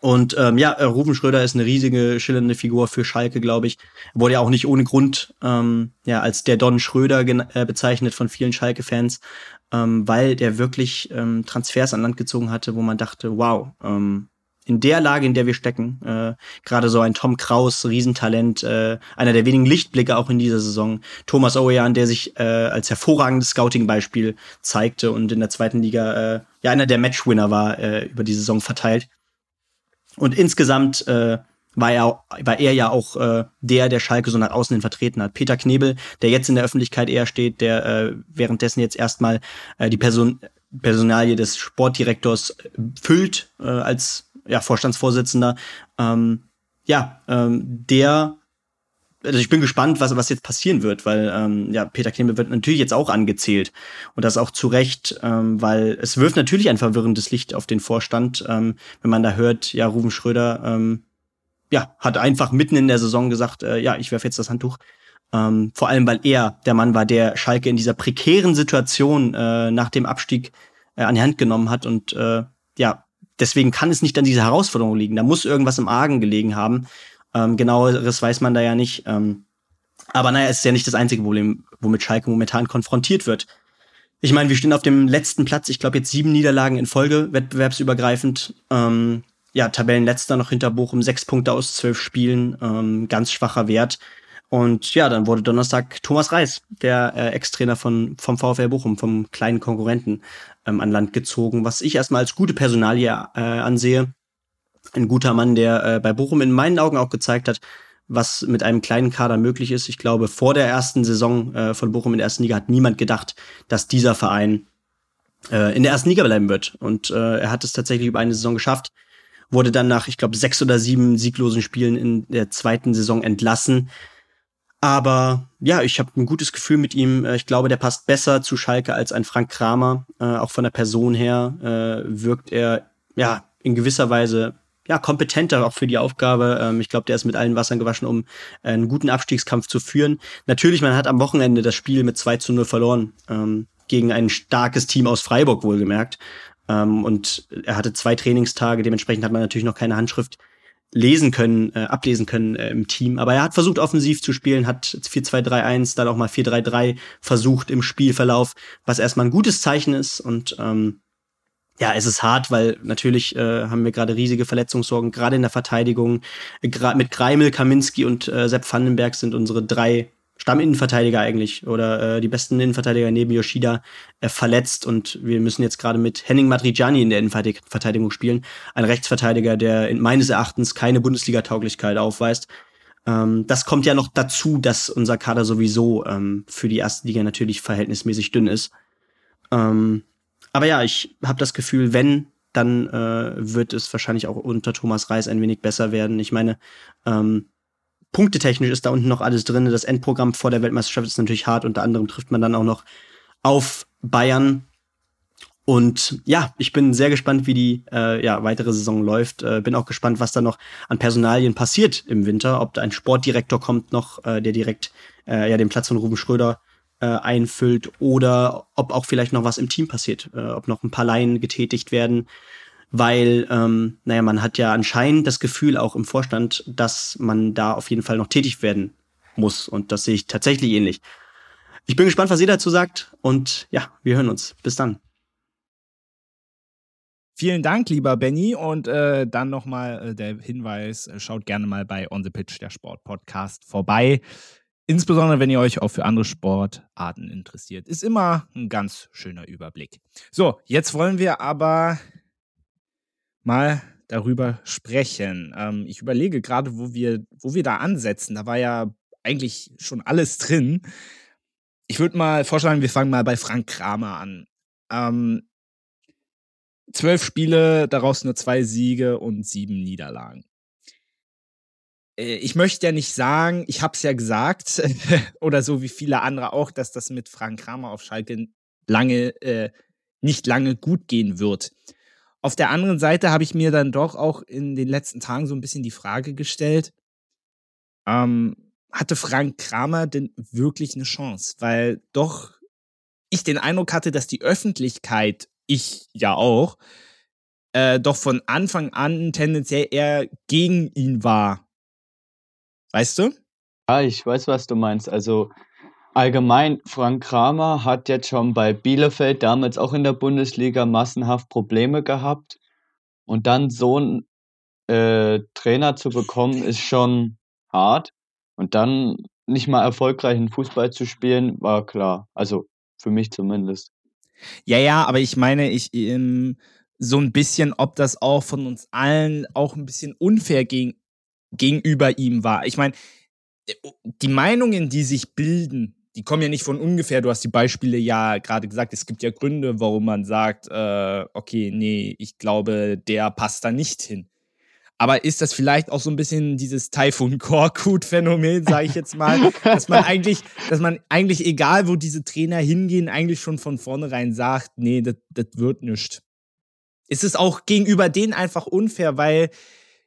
Und ähm, ja, äh, Rufen Schröder ist eine riesige, schillernde Figur für Schalke, glaube ich. Wurde ja auch nicht ohne Grund ähm, ja, als der Don Schröder äh, bezeichnet von vielen Schalke-Fans, ähm, weil der wirklich ähm, Transfers an Land gezogen hatte, wo man dachte, wow, ähm, in der Lage, in der wir stecken, äh, gerade so ein Tom Kraus, Riesentalent, äh, einer der wenigen Lichtblicke auch in dieser Saison, Thomas Owejan, der sich äh, als hervorragendes Scouting-Beispiel zeigte und in der zweiten Liga äh, ja einer der Matchwinner war äh, über die Saison verteilt. Und insgesamt äh, war er, war er ja auch äh, der, der Schalke so nach außen hin vertreten hat. Peter Knebel, der jetzt in der Öffentlichkeit eher steht, der äh, währenddessen jetzt erstmal äh, die Person, Personalie des Sportdirektors füllt äh, als ja, Vorstandsvorsitzender. Ähm, ja, ähm, der also ich bin gespannt, was, was jetzt passieren wird, weil ähm, ja, Peter Knebel wird natürlich jetzt auch angezählt. Und das auch zu Recht, ähm, weil es wirft natürlich ein verwirrendes Licht auf den Vorstand, ähm, wenn man da hört, ja, Ruben Schröder ähm, ja, hat einfach mitten in der Saison gesagt, äh, ja, ich werfe jetzt das Handtuch. Ähm, vor allem, weil er der Mann war, der Schalke in dieser prekären Situation äh, nach dem Abstieg äh, an die Hand genommen hat. Und äh, ja, deswegen kann es nicht an dieser Herausforderung liegen. Da muss irgendwas im Argen gelegen haben. Ähm, genaueres weiß man da ja nicht. Ähm, aber naja, es ist ja nicht das einzige Problem, womit Schalke momentan konfrontiert wird. Ich meine, wir stehen auf dem letzten Platz. Ich glaube jetzt sieben Niederlagen in Folge, wettbewerbsübergreifend. Ähm, ja, Tabellenletzter noch hinter Bochum, sechs Punkte aus zwölf Spielen, ähm, ganz schwacher Wert. Und ja, dann wurde Donnerstag Thomas Reis, der äh, Ex-Trainer von, vom VfL Bochum, vom kleinen Konkurrenten, ähm, an Land gezogen, was ich erstmal als gute Personalie äh, ansehe ein guter Mann, der äh, bei Bochum in meinen Augen auch gezeigt hat, was mit einem kleinen Kader möglich ist. Ich glaube, vor der ersten Saison äh, von Bochum in der ersten Liga hat niemand gedacht, dass dieser Verein äh, in der ersten Liga bleiben wird. Und äh, er hat es tatsächlich über eine Saison geschafft, wurde dann nach, ich glaube, sechs oder sieben sieglosen Spielen in der zweiten Saison entlassen. Aber ja, ich habe ein gutes Gefühl mit ihm. Äh, ich glaube, der passt besser zu Schalke als ein Frank Kramer. Äh, auch von der Person her äh, wirkt er ja in gewisser Weise ja, kompetenter auch für die Aufgabe. Ähm, ich glaube, der ist mit allen Wassern gewaschen, um äh, einen guten Abstiegskampf zu führen. Natürlich, man hat am Wochenende das Spiel mit 2 zu 0 verloren. Ähm, gegen ein starkes Team aus Freiburg wohlgemerkt. Ähm, und er hatte zwei Trainingstage, dementsprechend hat man natürlich noch keine Handschrift lesen können, äh, ablesen können äh, im Team. Aber er hat versucht, offensiv zu spielen, hat 4-2-3-1, dann auch mal 4-3-3 versucht im Spielverlauf, was erstmal ein gutes Zeichen ist. Und ähm, ja, es ist hart, weil natürlich äh, haben wir gerade riesige Verletzungssorgen, gerade in der Verteidigung. Gra mit Greimel, Kaminski und äh, Sepp Vandenberg sind unsere drei Stamminnenverteidiger eigentlich oder äh, die besten Innenverteidiger neben Yoshida äh, verletzt und wir müssen jetzt gerade mit Henning Madrigiani in der Innenverteidigung spielen. Ein Rechtsverteidiger, der in meines Erachtens keine Bundesliga-Tauglichkeit aufweist. Ähm, das kommt ja noch dazu, dass unser Kader sowieso ähm, für die erste Liga natürlich verhältnismäßig dünn ist. Ähm, aber ja, ich habe das Gefühl, wenn, dann äh, wird es wahrscheinlich auch unter Thomas Reis ein wenig besser werden. Ich meine, ähm, punktetechnisch ist da unten noch alles drin. Das Endprogramm vor der Weltmeisterschaft ist natürlich hart. Unter anderem trifft man dann auch noch auf Bayern. Und ja, ich bin sehr gespannt, wie die äh, ja, weitere Saison läuft. Äh, bin auch gespannt, was da noch an Personalien passiert im Winter. Ob da ein Sportdirektor kommt noch, äh, der direkt äh, ja den Platz von Ruben Schröder äh, einfüllt oder ob auch vielleicht noch was im Team passiert, äh, ob noch ein paar Laien getätigt werden, weil, ähm, naja, man hat ja anscheinend das Gefühl auch im Vorstand, dass man da auf jeden Fall noch tätig werden muss und das sehe ich tatsächlich ähnlich. Ich bin gespannt, was ihr dazu sagt und ja, wir hören uns. Bis dann. Vielen Dank, lieber Benny. Und äh, dann nochmal äh, der Hinweis: äh, Schaut gerne mal bei On the Pitch, der Sport-Podcast, vorbei. Insbesondere, wenn ihr euch auch für andere Sportarten interessiert. Ist immer ein ganz schöner Überblick. So, jetzt wollen wir aber mal darüber sprechen. Ähm, ich überlege gerade, wo wir, wo wir da ansetzen. Da war ja eigentlich schon alles drin. Ich würde mal vorschlagen, wir fangen mal bei Frank Kramer an. Ähm, zwölf Spiele, daraus nur zwei Siege und sieben Niederlagen. Äh, ich möchte ja nicht sagen, ich habe es ja gesagt, oder so wie viele andere auch, dass das mit Frank Kramer auf Schalke lange, äh, nicht lange gut gehen wird. Auf der anderen Seite habe ich mir dann doch auch in den letzten Tagen so ein bisschen die Frage gestellt, ähm, hatte Frank Kramer denn wirklich eine Chance? Weil doch ich den Eindruck hatte, dass die Öffentlichkeit, ich ja auch, äh, doch von Anfang an tendenziell eher gegen ihn war. Weißt du? Ja, ich weiß, was du meinst. Also allgemein, Frank Kramer hat jetzt schon bei Bielefeld damals auch in der Bundesliga massenhaft Probleme gehabt. Und dann so einen äh, Trainer zu bekommen, ist schon hart. Und dann nicht mal erfolgreichen Fußball zu spielen, war klar. Also für mich zumindest. Ja, ja, aber ich meine, ich ähm, so ein bisschen, ob das auch von uns allen auch ein bisschen unfair gegen, gegenüber ihm war. Ich meine, äh, die Meinungen, die sich bilden, die kommen ja nicht von ungefähr. Du hast die Beispiele ja gerade gesagt. Es gibt ja Gründe, warum man sagt, äh, okay, nee, ich glaube, der passt da nicht hin. Aber ist das vielleicht auch so ein bisschen dieses Typhoon Korkut Phänomen, sage ich jetzt mal, dass man eigentlich, dass man eigentlich egal, wo diese Trainer hingehen, eigentlich schon von vornherein sagt, nee, das wird nichts. Ist es auch gegenüber denen einfach unfair, weil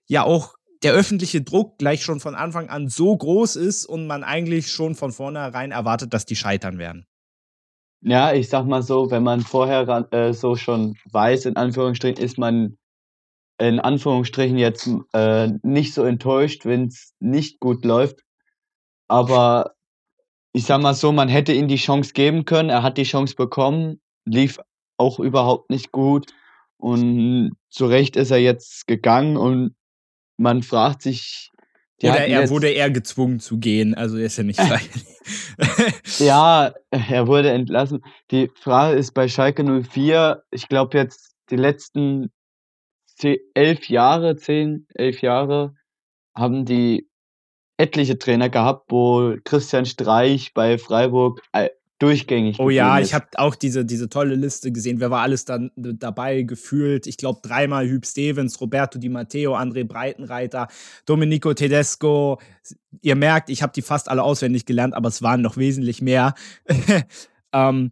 ja auch der öffentliche Druck gleich schon von Anfang an so groß ist und man eigentlich schon von vornherein erwartet, dass die scheitern werden. Ja, ich sag mal so, wenn man vorher äh, so schon weiß, in Anführungsstrichen, ist man in Anführungsstrichen jetzt äh, nicht so enttäuscht, wenn es nicht gut läuft. Aber ich sag mal so, man hätte ihm die Chance geben können. Er hat die Chance bekommen, lief auch überhaupt nicht gut. Und zu Recht ist er jetzt gegangen und man fragt sich. Oder er wurde eher gezwungen zu gehen, also er ist ja nicht freiwillig. ja, er wurde entlassen. Die Frage ist bei Schalke 04, ich glaube jetzt die letzten elf Jahre, zehn, elf Jahre haben die etliche Trainer gehabt, wo Christian Streich bei Freiburg äh, durchgängig. Oh ja, ist. ich habe auch diese, diese tolle Liste gesehen. Wer war alles dann dabei gefühlt? Ich glaube dreimal Hüb Stevens, Roberto Di Matteo, André Breitenreiter, Domenico Tedesco. Ihr merkt, ich habe die fast alle auswendig gelernt, aber es waren noch wesentlich mehr. ähm,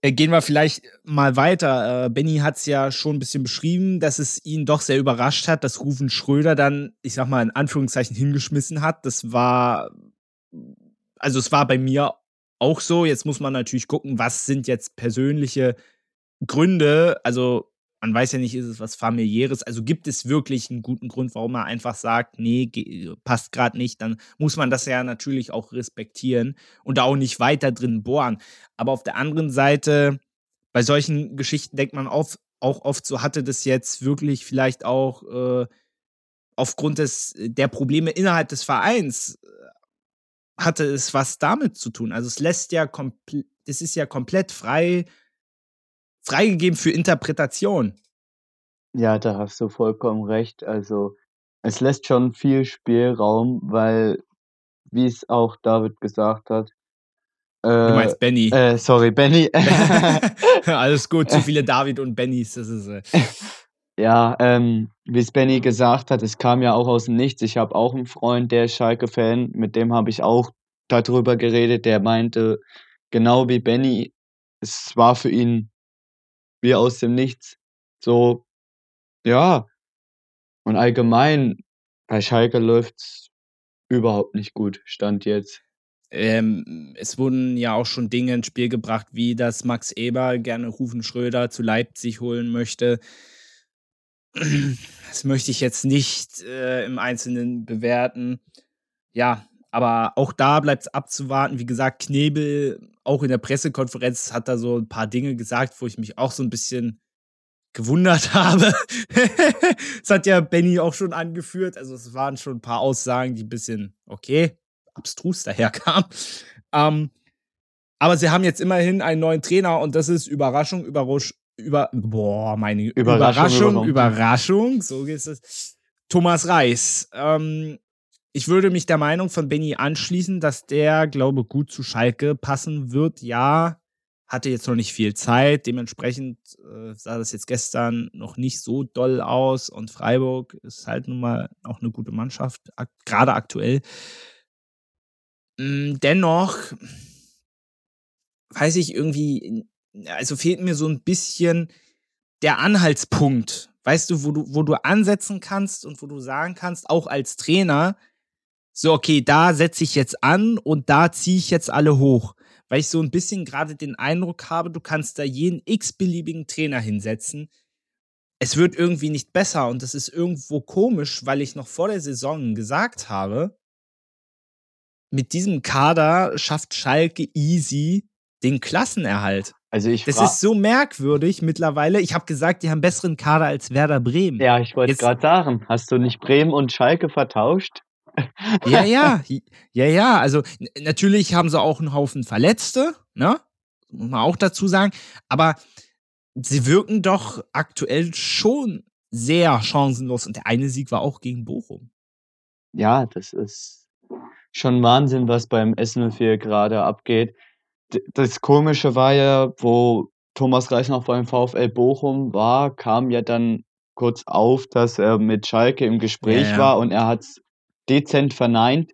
äh, gehen wir vielleicht mal weiter. Äh, Benny hat es ja schon ein bisschen beschrieben, dass es ihn doch sehr überrascht hat, dass Rufen Schröder dann, ich sag mal, in Anführungszeichen hingeschmissen hat. Das war, also es war bei mir auch so. Jetzt muss man natürlich gucken, was sind jetzt persönliche Gründe. Also man weiß ja nicht, ist es was familiäres. Also gibt es wirklich einen guten Grund, warum er einfach sagt, nee, passt gerade nicht, dann muss man das ja natürlich auch respektieren und da auch nicht weiter drin bohren. Aber auf der anderen Seite, bei solchen Geschichten denkt man auf, auch oft so, hatte das jetzt wirklich vielleicht auch äh, aufgrund des, der Probleme innerhalb des Vereins, äh, hatte es was damit zu tun. Also es lässt ja komplett, das ist ja komplett frei freigegeben für Interpretation. Ja, da hast du vollkommen recht. Also, es lässt schon viel Spielraum, weil, wie es auch David gesagt hat Du äh, meinst Benny. äh, sorry, Benny. Alles gut, zu viele David und Bennys, das ist, äh Ja, ähm, wie es Benny gesagt hat, es kam ja auch aus dem Nichts. Ich habe auch einen Freund, der ist Schalke-Fan, mit dem habe ich auch darüber geredet. Der meinte, genau wie Benny, es war für ihn wie aus dem Nichts. So, ja. Und allgemein, bei Schalke läuft's überhaupt nicht gut, Stand jetzt. Ähm, es wurden ja auch schon Dinge ins Spiel gebracht, wie dass Max Eber gerne Rufen Schröder zu Leipzig holen möchte. Das möchte ich jetzt nicht äh, im Einzelnen bewerten. Ja, aber auch da bleibt es abzuwarten. Wie gesagt, Knebel, auch in der Pressekonferenz, hat da so ein paar Dinge gesagt, wo ich mich auch so ein bisschen gewundert habe. das hat ja Benny auch schon angeführt. Also es waren schon ein paar Aussagen, die ein bisschen, okay, abstrus daherkamen. Ähm, aber sie haben jetzt immerhin einen neuen Trainer und das ist Überraschung, Überraschung, über, boah, meine Überraschung, Überraschung, Überraschung, so geht es. Thomas Reis. Ähm, ich würde mich der Meinung von Benny anschließen, dass der, glaube gut zu Schalke passen wird. Ja, hatte jetzt noch nicht viel Zeit. Dementsprechend äh, sah das jetzt gestern noch nicht so doll aus. Und Freiburg ist halt nun mal auch eine gute Mannschaft, ak gerade aktuell. Hm, dennoch weiß ich irgendwie, also fehlt mir so ein bisschen der Anhaltspunkt. Weißt du, wo du, wo du ansetzen kannst und wo du sagen kannst, auch als Trainer, so, okay, da setze ich jetzt an und da ziehe ich jetzt alle hoch. Weil ich so ein bisschen gerade den Eindruck habe, du kannst da jeden x-beliebigen Trainer hinsetzen. es wird irgendwie nicht besser und das ist irgendwo komisch, weil ich noch vor der Saison gesagt habe, mit diesem Kader schafft Schalke easy den Klassenerhalt. Also ich Das ist so merkwürdig mittlerweile. Ich habe gesagt, die haben besseren Kader als Werder Bremen. ja, ich wollte gerade sagen, hast du nicht Bremen und Schalke vertauscht? Ja, ja, ja, ja. Also natürlich haben sie auch einen Haufen Verletzte, ne? Muss man auch dazu sagen. Aber sie wirken doch aktuell schon sehr chancenlos. Und der eine Sieg war auch gegen Bochum. Ja, das ist schon Wahnsinn, was beim S04 gerade abgeht. Das Komische war ja, wo Thomas Reis noch beim VfL Bochum war, kam ja dann kurz auf, dass er mit Schalke im Gespräch Ja, ja. war und er hat es dezent verneint.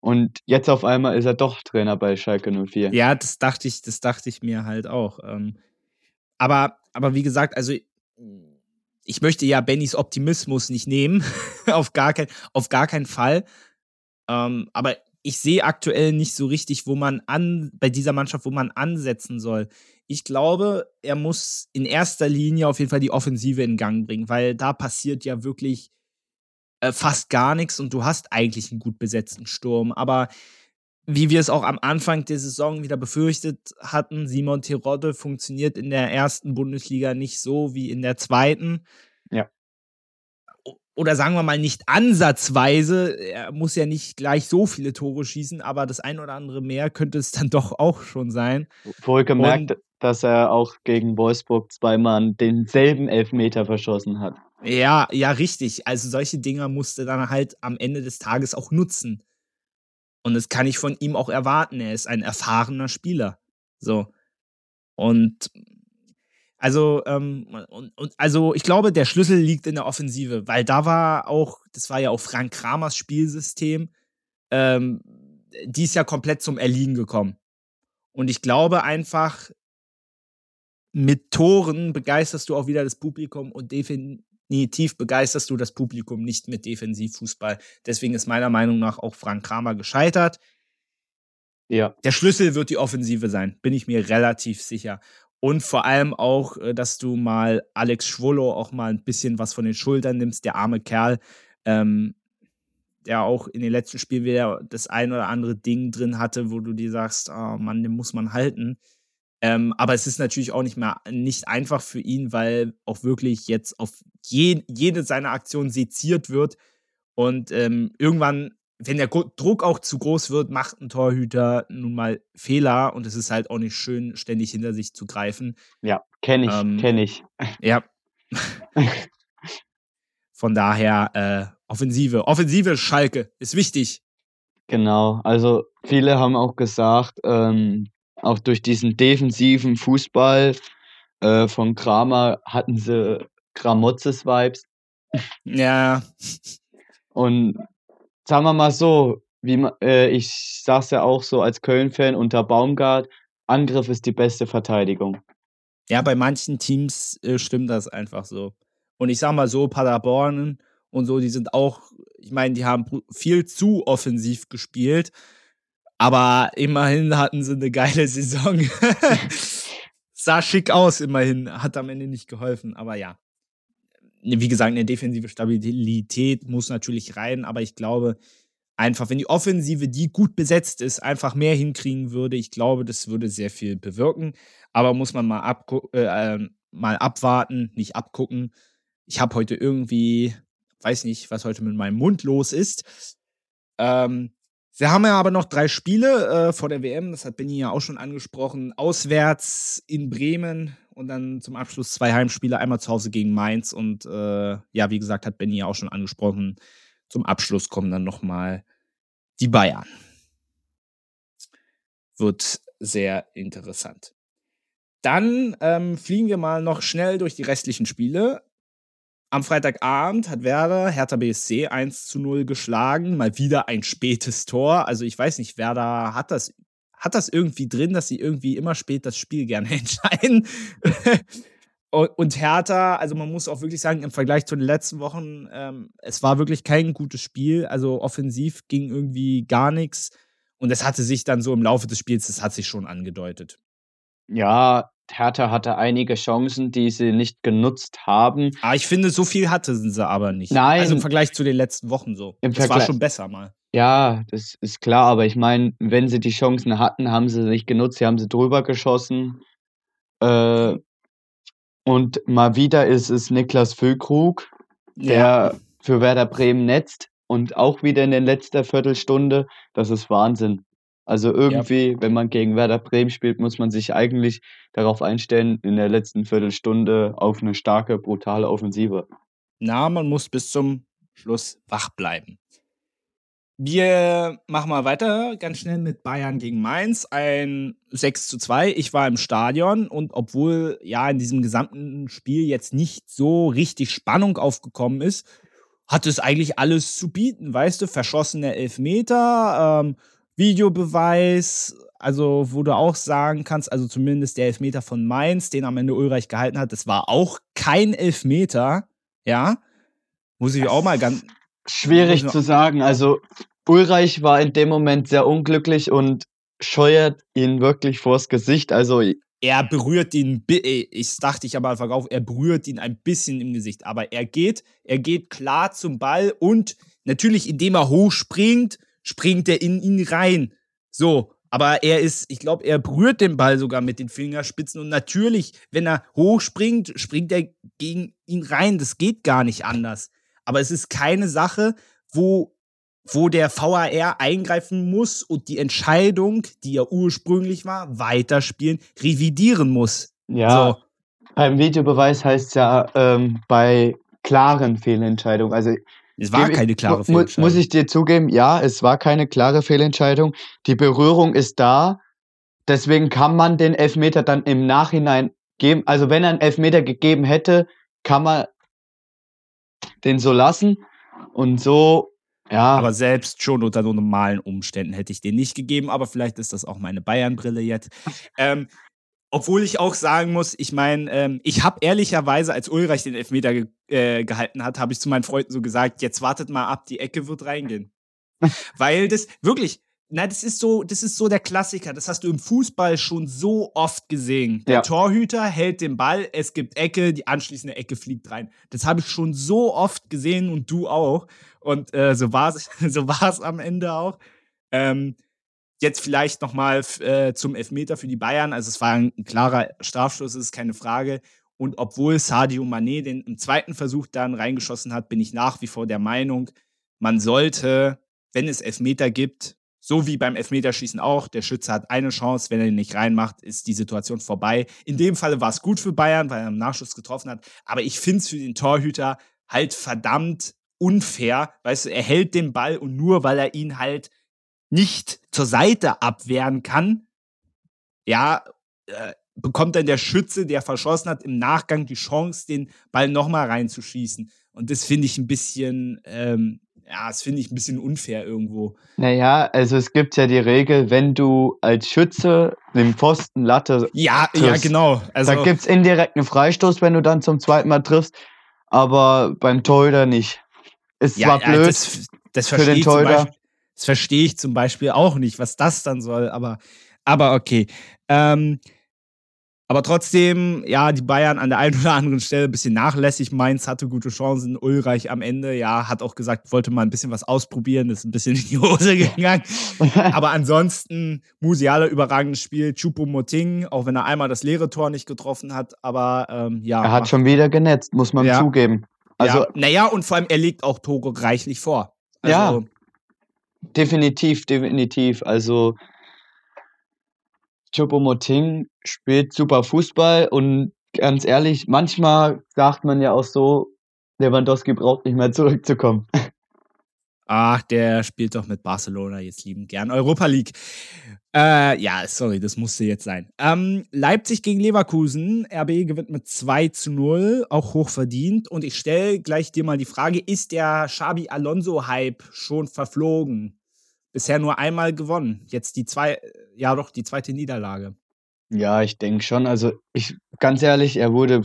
Und jetzt auf einmal ist er doch Trainer bei Schalke 04. Ja, das dachte ich, das dachte ich mir halt auch. Ähm, aber, aber wie gesagt, also ich möchte ja Bennys Optimismus nicht nehmen. auf, gar kein, auf gar keinen Fall. Ähm, aber ich sehe aktuell nicht so richtig, wo man an, bei dieser Mannschaft, wo man ansetzen soll. Ich glaube, er muss in erster Linie auf jeden Fall die Offensive in Gang bringen, weil da passiert ja wirklich äh, fast gar nichts und du hast eigentlich einen gut besetzten Sturm. Aber wie wir es auch am Anfang der Saison wieder befürchtet hatten, Simon Terodde funktioniert in der ersten Bundesliga nicht so wie in der zweiten. Oder sagen wir mal nicht ansatzweise. Er muss ja nicht gleich so viele Tore schießen, aber das ein oder andere mehr könnte es dann doch auch schon sein. Wohlgemerkt, dass er auch gegen Wolfsburg zweimal denselben Elfmeter verschossen hat. Ja, ja, richtig. Also solche Dinger musste dann halt am Ende des Tages auch nutzen. Und das kann ich von ihm auch erwarten. Er ist ein erfahrener Spieler. So. Und also, ähm, und, und, also ich glaube, der Schlüssel liegt in der Offensive, weil da war auch, das war ja auch Frank Kramers Spielsystem, ähm, die ist ja komplett zum Erliegen gekommen. Und ich glaube einfach, mit Toren begeisterst du auch wieder das Publikum und definitiv begeisterst du das Publikum nicht mit Defensivfußball. Deswegen ist meiner Meinung nach auch Frank Kramer gescheitert. Ja, Der Schlüssel wird die Offensive sein, bin ich mir relativ sicher. Und vor allem auch, äh, dass du mal Alex Schwolo auch mal ein bisschen was von den Schultern nimmst, der arme Kerl, ähm, der auch in den letzten Spielen wieder das ein oder andere Ding drin hatte, wo du dir sagst, oh Mann, den muss man halten. Ähm, aber es ist natürlich auch nicht mehr nicht einfach für ihn, weil auch wirklich jetzt auf je, jede seiner Aktionen seziert wird. Und ähm, irgendwann, wenn der Druck auch zu groß wird, macht ein Torhüter nun mal Fehler und es ist halt auch nicht schön, ständig hinter sich zu greifen. ja, kenne ich, Ähm, kenne ich. Ja. Von daher, äh, Offensive. Offensive Schalke ist wichtig. Genau, also viele haben auch gesagt, ähm, auch durch diesen defensiven Fußball äh, von Kramer hatten sie Gramotzes-Vibes. Ja, Und sagen wir mal so, wie äh, ich sag's ja auch so als Köln-Fan unter Baumgart, Angriff ist die beste Verteidigung. ja, bei manchen Teams äh, stimmt das einfach so. Und ich sag mal so, Paderborn und so, die sind auch, ich meine, die haben viel zu offensiv gespielt, aber immerhin hatten sie eine geile Saison. Sah schick aus, immerhin. Hat am Ende nicht geholfen, aber ja. Wie gesagt, eine defensive Stabilität muss natürlich rein, aber ich glaube, einfach, wenn die Offensive, die gut besetzt ist, einfach mehr hinkriegen würde, ich glaube, das würde sehr viel bewirken. Aber muss man mal, abgu äh, ähm, mal abwarten, nicht abgucken. Ich habe heute irgendwie, weiß nicht, was heute mit meinem Mund los ist. Ähm, sie haben ja aber noch drei Spiele äh, vor der WM, das hat Benny ja auch schon angesprochen. Auswärts in Bremen und dann zum Abschluss zwei Heimspiele, einmal zu Hause gegen Mainz und äh, ja, wie gesagt, hat Benny ja auch schon angesprochen. Zum Abschluss kommen dann nochmal die Bayern. Wird sehr interessant. Dann ähm, fliegen wir mal noch schnell durch die restlichen Spiele. Am Freitagabend hat Werder Hertha BSC 1 zu 0 geschlagen. Mal wieder ein spätes Tor. Also ich weiß nicht, Werder hat das, hat das irgendwie drin, dass sie irgendwie immer spät das Spiel gerne entscheiden. und, Hertha, also man muss auch wirklich sagen, im Vergleich zu den letzten Wochen, ähm, es war wirklich kein gutes Spiel. Also offensiv ging irgendwie gar nichts. Und es hatte sich dann so im Laufe des Spiels, das hat sich schon angedeutet. Ja, Hertha hatte einige Chancen, die sie nicht genutzt haben. Ah, ich finde, so viel hatten sie aber nicht. Nein. Also im Vergleich zu den letzten Wochen so. Im das war Vergleich- schon besser mal. Ja, das ist klar, aber ich meine, wenn sie die Chancen hatten, haben sie nicht genutzt, sie haben sie drüber geschossen. Äh, und mal wieder ist es Niklas Füllkrug, der für Werder Bremen netzt und auch wieder in der letzten Viertelstunde. Das ist Wahnsinn. Also irgendwie, wenn man gegen Werder Bremen spielt, muss man sich eigentlich darauf einstellen, in der letzten Viertelstunde auf eine starke, brutale Offensive. Na, man muss bis zum Schluss wach bleiben. Wir machen mal weiter ganz schnell mit Bayern gegen Mainz. Ein 6 zu 2. Ich war im Stadion und obwohl ja in diesem gesamten Spiel jetzt nicht so richtig Spannung aufgekommen ist, hat es eigentlich alles zu bieten, weißt du? Verschossene Elfmeter, ähm, Videobeweis, also wo du auch sagen kannst, also zumindest der Elfmeter von Mainz, den am Ende Ulreich gehalten hat, das war auch kein Elfmeter, ja? Muss ich auch mal ganz, Schwierig zu sagen. Also Ulreich war in dem Moment sehr unglücklich und scheuert ihn wirklich vors Gesicht. Also er berührt ihn, äh, ich dachte ich am Anfang auf, er berührt ihn ein bisschen im Gesicht, aber er geht, er geht klar zum Ball und natürlich, indem er hochspringt, springt er in ihn rein. So, aber er ist, ich glaube, er berührt den Ball sogar mit den Fingerspitzen und natürlich, wenn er hochspringt, springt er gegen ihn rein. Das geht gar nicht anders. Aber es ist keine Sache, wo, wo der VAR eingreifen muss und die Entscheidung, die ja ursprünglich war, weiterspielen, revidieren muss. ja, So. beim Videobeweis heißt es ja ähm, bei klaren Fehlentscheidungen. Also Es war keine klare Fehlentscheidung. Muss ich dir zugeben, ja, es war keine klare Fehlentscheidung. Die Berührung ist da. Deswegen kann man den Elfmeter dann im Nachhinein geben. Also wenn er einen Elfmeter gegeben hätte, kann man den so lassen. Und so, ja. Aber selbst schon unter normalen Umständen hätte ich den nicht gegeben, aber vielleicht ist das auch meine Bayern-Brille jetzt. Ähm, obwohl ich auch sagen muss, ich meine, ähm, ich habe ehrlicherweise, als Ulreich den Elfmeter ge äh, gehalten hat, habe ich zu meinen Freunden so gesagt, jetzt wartet mal ab, die Ecke wird reingehen. Weil das wirklich, na, das ist so, das ist so der Klassiker. Das hast du im Fußball schon so oft gesehen. Der Ja. Torhüter hält den Ball, es gibt Ecke, die anschließende Ecke fliegt rein. Das habe ich schon so oft gesehen und du auch. Und äh, so war es so war's am Ende auch. Ähm, jetzt vielleicht noch mal äh, zum Elfmeter für die Bayern. Also es war ein, ein klarer Strafstoß, ist keine Frage. Und obwohl Sadio Mané den im zweiten Versuch dann reingeschossen hat, bin ich nach wie vor der Meinung, man sollte, wenn es Elfmeter gibt, so wie beim Elfmeterschießen auch, der Schütze hat eine Chance, wenn er ihn nicht reinmacht, ist die Situation vorbei. In dem Falle war es gut für Bayern, weil er einen Nachschuss getroffen hat. Aber ich finde es für den Torhüter halt verdammt unfair. Weißt du, er hält den Ball und nur weil er ihn halt nicht zur Seite abwehren kann, ja, äh, bekommt dann der Schütze, der verschossen hat, im Nachgang die Chance, den Ball nochmal reinzuschießen. Und das finde ich ein bisschen, ähm, ja, das finde ich ein bisschen unfair irgendwo. Naja, also es gibt ja die Regel, wenn du als Schütze den Pfosten Latte, Ja, ja, Triffst. genau. Also, da gibt's indirekt einen Freistoß, wenn du dann zum zweiten Mal triffst, aber beim Torhüter nicht. Ist ja, zwar ja, blöd, das, das für den Torhüter. Beispiel. Das verstehe ich zum Beispiel auch nicht, was das dann soll, aber, aber okay. Ähm, aber trotzdem, ja, die Bayern an der einen oder anderen Stelle ein bisschen nachlässig. Mainz hatte gute Chancen. Ulreich am Ende, ja, hat auch gesagt, wollte mal ein bisschen was ausprobieren, ist ein bisschen in die Hose gegangen. Aber ansonsten, Musiala überragendes Spiel. Choupo-Moting, auch wenn er einmal das leere Tor nicht getroffen hat, aber ähm, ja. er hat schon wieder genetzt, muss man Ja. zugeben. Also ja, naja, und vor allem, er legt auch Tore reichlich vor. Also, Ja. Definitiv, definitiv. Also Choupo-Moting spielt super Fußball und ganz ehrlich, manchmal sagt man ja auch so, Lewandowski braucht nicht mehr zurückzukommen. Ach, der spielt doch mit Barcelona jetzt lieben gern Europa League. Äh, ja, sorry, das musste jetzt sein. Ähm, Leipzig gegen Leverkusen. RB gewinnt mit 2 zu 0, auch hoch verdient. Und ich stelle gleich dir mal die Frage: Ist der Xabi Alonso-Hype schon verflogen? Bisher nur einmal gewonnen. Jetzt die zwei, ja doch, die zweite Niederlage. Ja, ich denke schon. Also ich, ganz ehrlich, er wurde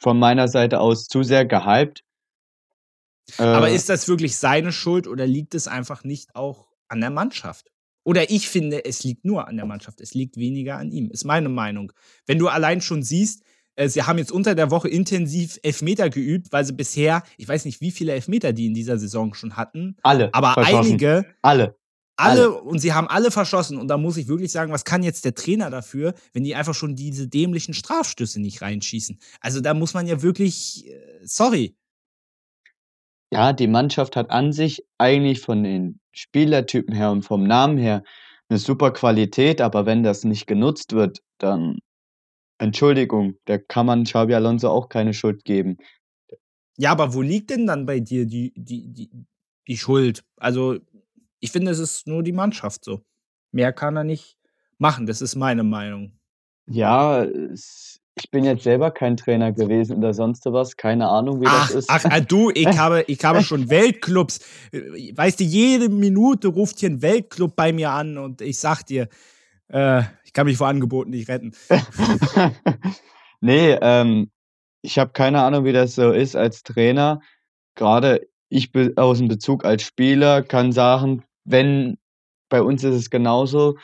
von meiner Seite aus zu sehr gehypt. Aber Äh, ist das wirklich seine Schuld oder liegt es einfach nicht auch an der Mannschaft? Oder ich finde, es liegt nur an der Mannschaft, es liegt weniger an ihm, ist meine Meinung. Wenn du allein schon siehst, äh, sie haben jetzt unter der Woche intensiv Elfmeter geübt, weil sie bisher, ich weiß nicht, wie viele Elfmeter die in dieser Saison schon hatten. Alle. Aber einige. Alle. Alle, Alle. und sie haben alle verschossen. Und da muss ich wirklich sagen, was kann jetzt der Trainer dafür, wenn die einfach schon diese dämlichen Strafstöße nicht reinschießen? Also da muss man ja wirklich, äh, sorry. Ja, die Mannschaft hat an sich eigentlich von den Spielertypen her und vom Namen her eine super Qualität, aber wenn das nicht genutzt wird, dann Entschuldigung, da kann man Xabi Alonso auch keine Schuld geben. Ja, aber wo liegt denn dann bei dir die, die, die, die Schuld? Also, ich finde, es ist nur die Mannschaft so. Mehr kann er nicht machen, das ist meine Meinung. Ja, es, ich bin jetzt selber kein Trainer gewesen oder sonst was, keine Ahnung, wie Ach, das ist. ach, äh, du, ich habe, ich habe schon Weltclubs. Äh, Weißt du, jede Minute ruft hier ein Weltclub bei mir an und ich sag dir, äh, ich kann mich vor Angeboten nicht retten. nee, ähm, ich habe keine Ahnung, wie das so ist als Trainer. Gerade ich aus dem Bezug als Spieler kann sagen, wenn bei uns ist es genauso,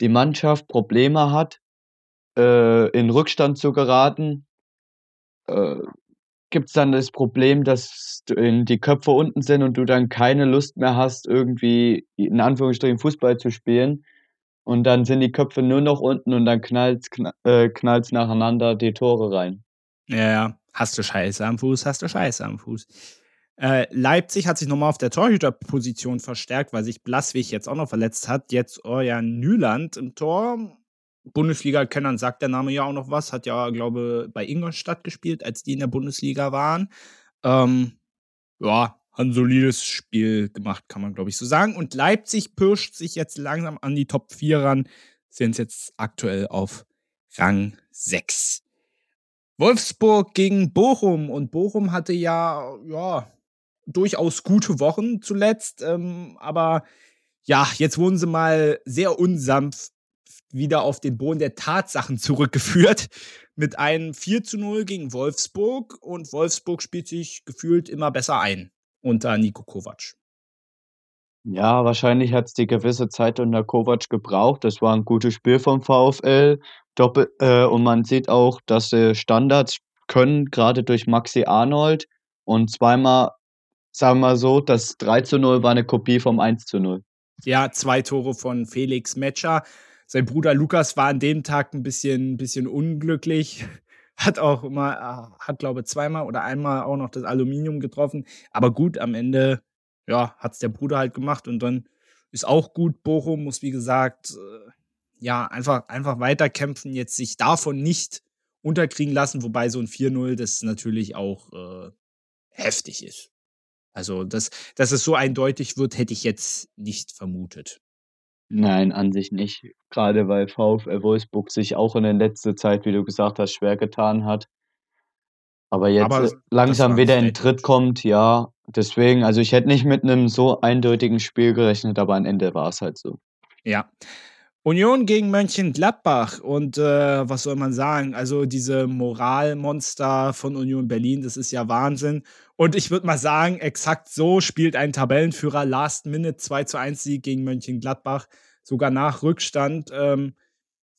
die Mannschaft Probleme hat, äh, in Rückstand zu geraten, äh, gibt es dann das Problem, dass die Köpfe unten sind und du dann keine Lust mehr hast, irgendwie in Anführungsstrichen Fußball zu spielen. Und dann sind die Köpfe nur noch unten und dann knallt's, kn äh, nacheinander die Tore rein. Ja, ja, hast du Scheiße am Fuß, hast du Scheiße am Fuß. Äh, Leipzig hat sich nochmal auf der Torhüterposition verstärkt, weil sich Blaswig jetzt auch noch verletzt hat. Jetzt Orjan Nyland im Tor. Bundesliga-Kennern sagt der Name ja auch noch was. Hat ja, glaube bei Ingolstadt gespielt, als die in der Bundesliga waren. Ähm, ja, ein solides Spiel gemacht, kann man, glaube ich, so sagen. Und Leipzig pirscht sich jetzt langsam an die Top 4 ran. Sind jetzt aktuell auf Rang 6. Wolfsburg gegen Bochum. Und Bochum hatte ja, ja, durchaus gute Wochen zuletzt. Ähm, aber ja, jetzt wurden sie mal sehr unsanft wieder auf den Boden der Tatsachen zurückgeführt. Mit einem 4 zu 0 gegen Wolfsburg. Und Wolfsburg spielt sich gefühlt immer besser ein unter Nico Kovac. Ja, wahrscheinlich hat's die gewisse Zeit unter Kovac gebraucht. Das war ein gutes Spiel vom VfL. Doppel äh, und man sieht auch, dass sie Standards können, gerade durch Maxi Arnold. Und zweimal, sagen wir mal so, das 3 zu 0 war eine Kopie vom 1 zu 0. Ja, zwei Tore von Felix Metscher. Sein Bruder Lukas war an dem Tag ein bisschen, bisschen unglücklich. Hat auch immer, hat glaube zweimal oder einmal auch noch das Aluminium getroffen. Aber gut, am Ende, ja, hat es der Bruder halt gemacht und dann ist auch gut. Bochum muss, wie gesagt, äh, ja, einfach, einfach weiterkämpfen, jetzt sich davon nicht unterkriegen lassen, wobei so ein 4-0 das natürlich auch äh, heftig ist. Also, dass, dass es so eindeutig wird, hätte ich jetzt nicht vermutet. Nein, an sich nicht. Gerade weil VfL Wolfsburg sich auch in der letzten Zeit, wie du gesagt hast, schwer getan hat. Aber jetzt Aber äh, das langsam wieder in. Tritt kommt, ja. Deswegen, also ich hätte nicht mit einem so eindeutigen Spiel gerechnet, aber am Ende war es halt so. Ja. Union gegen Mönchengladbach und äh, was soll man sagen? Also diese Moralmonster von Union Berlin, das ist ja Wahnsinn. Und ich würde mal sagen, exakt so spielt ein Tabellenführer Last Minute 2 zu 1 Sieg gegen Mönchengladbach, sogar nach Rückstand. Ähm,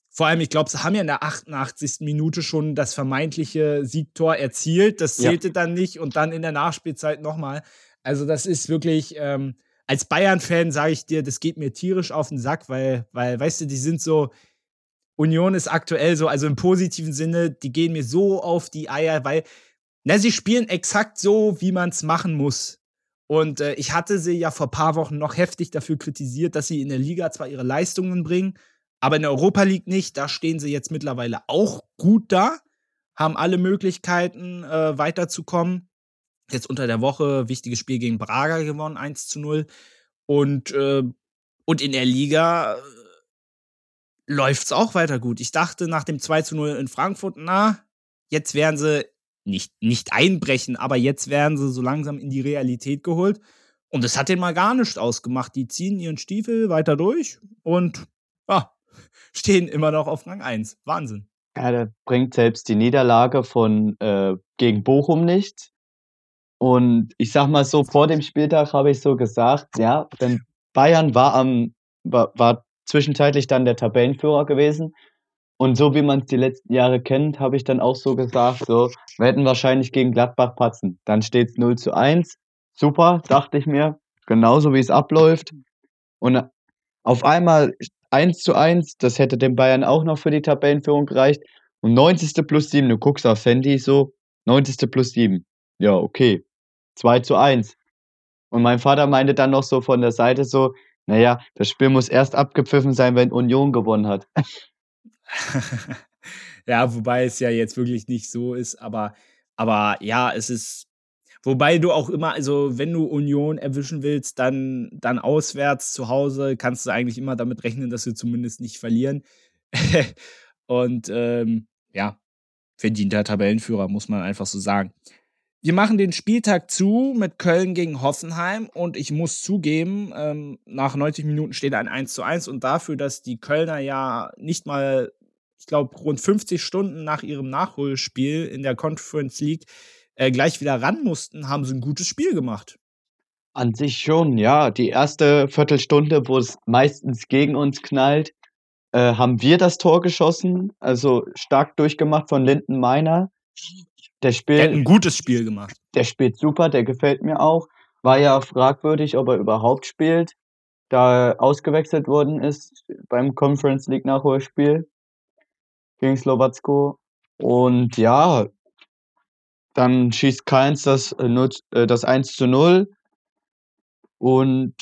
vor allem, ich glaube, sie haben ja in der 88. Minute schon das vermeintliche Siegtor erzielt. Das Ja. zählte dann nicht und dann in der Nachspielzeit nochmal. Also, das ist wirklich, ähm, als Bayern-Fan sage ich dir, das geht mir tierisch auf den Sack, weil, weil, weißt du, die sind so, Union ist aktuell so, also im positiven Sinne, die gehen mir so auf die Eier, weil, na, sie spielen exakt so, wie man es machen muss. Und äh, ich hatte sie ja vor ein paar Wochen noch heftig dafür kritisiert, dass sie in der Liga zwar ihre Leistungen bringen, aber in der Europa League nicht. Da stehen sie jetzt mittlerweile auch gut da, haben alle Möglichkeiten, äh, weiterzukommen. Jetzt unter der Woche wichtiges Spiel gegen Braga gewonnen, 1 zu 0. Und, äh, und in der Liga äh, läuft es auch weiter gut. Ich dachte nach dem 2 zu 0 in Frankfurt, na, jetzt werden sie nicht, nicht einbrechen, aber jetzt werden sie so langsam in die Realität geholt. Und es hat den mal gar nicht ausgemacht. Die ziehen ihren Stiefel weiter durch und ja, stehen immer noch auf Rang 1. Wahnsinn. Ja, da bringt selbst die Niederlage von äh, gegen Bochum nichts. Und ich sag mal so, vor dem Spieltag habe ich so gesagt, ja, denn Bayern war am war, war zwischenzeitlich dann der Tabellenführer gewesen. Und so wie man es die letzten Jahre kennt, habe ich dann auch so gesagt, so, wir hätten wahrscheinlich gegen Gladbach patzen. Dann steht es 0 zu 1. Super, dachte ich mir. Genauso wie es abläuft. Und auf einmal 1 zu 1, das hätte den Bayern auch noch für die Tabellenführung gereicht. Und 90. plus 7, du guckst aufs Handy so, 90. plus 7. Ja, okay. 2 zu 1. Und mein Vater meinte dann noch so von der Seite so, naja, das Spiel muss erst abgepfiffen sein, wenn Union gewonnen hat. ja, wobei es ja jetzt wirklich nicht so ist, aber, aber ja, es ist. Wobei du auch immer, also wenn du Union erwischen willst, dann, dann auswärts zu Hause kannst du eigentlich immer damit rechnen, dass sie zumindest nicht verlieren. Und ähm, ja, verdienter Tabellenführer, muss man einfach so sagen. Wir machen den Spieltag zu mit Köln gegen Hoffenheim und ich muss zugeben, ähm, nach 90 Minuten steht ein 1 zu 1 und dafür, dass die Kölner ja nicht mal, ich glaube, rund 50 Stunden nach ihrem Nachholspiel in der Conference League äh, gleich wieder ran mussten, haben sie ein gutes Spiel gemacht. An sich schon, ja. Die erste Viertelstunde, wo es meistens gegen uns knallt, äh, haben wir das Tor geschossen. Also stark durchgemacht von Linden Meiner. Der spielt. Der hat ein gutes Spiel gemacht. Der spielt super, der gefällt mir auch. War ja fragwürdig, ob er überhaupt spielt, da er ausgewechselt worden ist beim Conference League Nachholspiel gegen Slowacko. Und ja, dann schießt Keins das, äh, äh das 1 zu 0. Und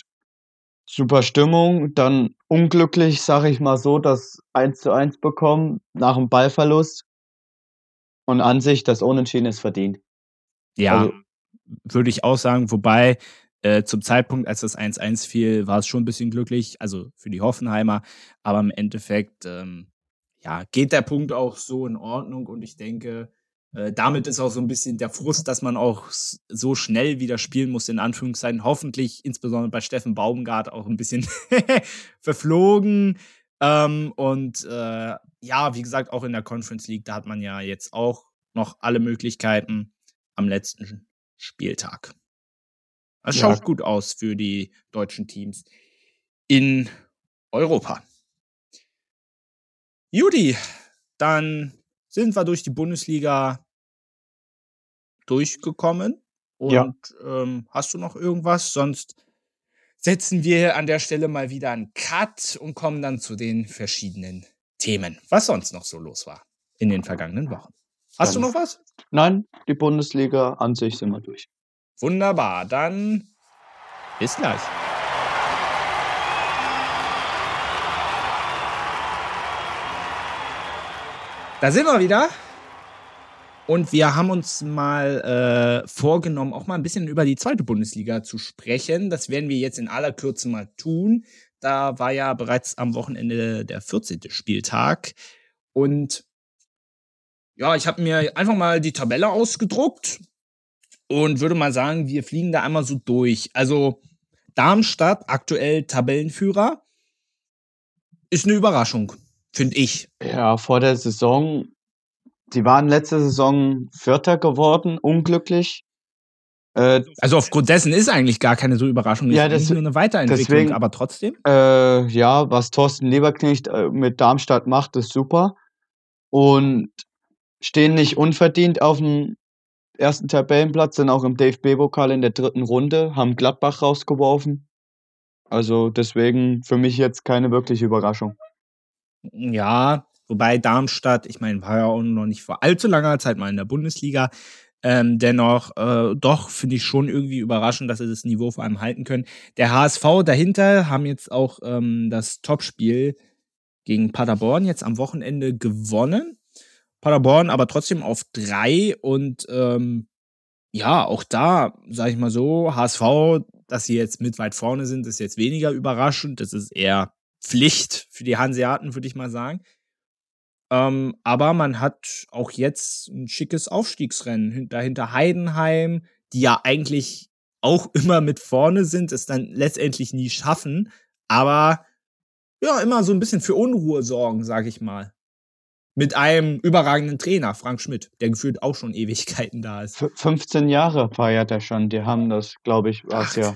super Stimmung. Dann unglücklich, sage ich mal so, das 1 zu 1 bekommen nach dem Ballverlust. Und an sich, das Unentschieden ist verdient. Ja, also, würde ich auch sagen. Wobei, äh, zum Zeitpunkt, als das 1-1 fiel, war es schon ein bisschen glücklich, also für die Hoffenheimer. Aber im Endeffekt, ähm, ja, geht der Punkt auch so in Ordnung. Und ich denke, äh, damit ist auch so ein bisschen der Frust, dass man auch so schnell wieder spielen muss, in Anführungszeichen. Hoffentlich, insbesondere bei Steffen Baumgart, auch ein bisschen verflogen. Ähm, und äh, ja, wie gesagt, auch in der Conference League, da hat man ja jetzt auch noch alle Möglichkeiten am letzten Spieltag. Es schaut ja. gut aus für die deutschen Teams in Europa. Judy, dann sind wir durch die Bundesliga durchgekommen. Und ja. ähm, hast du noch irgendwas? Sonst setzen wir an der Stelle mal wieder einen Cut und kommen dann zu den verschiedenen Themen, was sonst noch so los war in den vergangenen Wochen. Hast dann, du noch was? Nein, die Bundesliga an sich sind wir durch. Wunderbar, dann bis gleich. Da sind wir wieder. Und wir haben uns mal äh, vorgenommen, auch mal ein bisschen über die zweite Bundesliga zu sprechen. Das werden wir jetzt in aller Kürze mal tun. Da war ja bereits am Wochenende der 14. Spieltag. Und ja, ich habe mir einfach mal die Tabelle ausgedruckt und würde mal sagen, wir fliegen da einmal so durch. Also Darmstadt, aktuell Tabellenführer, ist eine Überraschung, finde ich. Ja, vor der Saison Sie waren letzte Saison Vierter geworden, unglücklich. Äh, also aufgrund dessen ist eigentlich gar keine so Überraschung. Ja, das ist nur eine Weiterentwicklung, deswegen, aber trotzdem. Äh, ja, was Thorsten Leberknecht äh, mit Darmstadt macht, ist super. Und stehen nicht unverdient auf dem ersten Tabellenplatz, sind auch im DFB-Pokal in der dritten Runde, haben Gladbach rausgeworfen. Also deswegen für mich jetzt keine wirkliche Überraschung. Ja, Wobei Darmstadt, ich meine, war ja auch noch nicht vor allzu langer Zeit mal in der Bundesliga. Ähm, dennoch, äh, doch finde ich schon irgendwie überraschend, dass sie das Niveau vor allem halten können. Der HSV dahinter haben jetzt auch ähm, das Topspiel gegen Paderborn jetzt am Wochenende gewonnen. Paderborn aber trotzdem auf drei und ähm, ja, auch da, sage ich mal so, HSV, dass sie jetzt mit weit vorne sind, ist jetzt weniger überraschend. Das ist eher Pflicht für die Hanseaten, würde ich mal sagen. Ähm, aber man hat auch jetzt ein schickes Aufstiegsrennen dahinter Heidenheim, die ja eigentlich auch immer mit vorne sind, es dann letztendlich nie schaffen, aber ja, immer so ein bisschen für Unruhe sorgen, sag ich mal. Mit einem überragenden Trainer, Frank Schmidt, der gefühlt auch schon Ewigkeiten da ist. 15 Jahre feiert er schon, die haben das, glaube ich, war ja.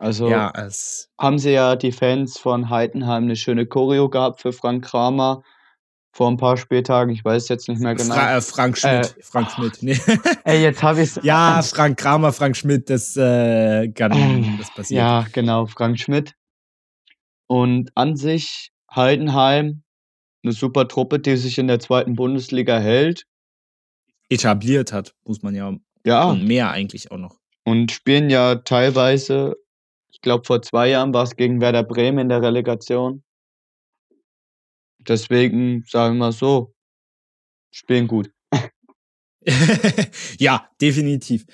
Also Ja, es haben sie ja die Fans von Heidenheim eine schöne Choreo gehabt für Frank Kramer vor ein paar Spieltagen. Ich weiß jetzt nicht mehr genau. Fra äh, Frank Schmidt. Äh, Frank Schmidt. Nee. Ey, jetzt habe ich ja, Frank Kramer, Frank Schmidt, das äh, kann das passiert. Ja, genau, Frank Schmidt. Und an sich Heidenheim, eine super Truppe, die sich in der zweiten Bundesliga hält. Etabliert hat, muss man ja. Ja. Und mehr eigentlich auch noch. Und spielen ja teilweise, ich glaube vor zwei Jahren war es gegen Werder Bremen in der Relegation. Deswegen sagen wir so, spielen gut. ja, definitiv.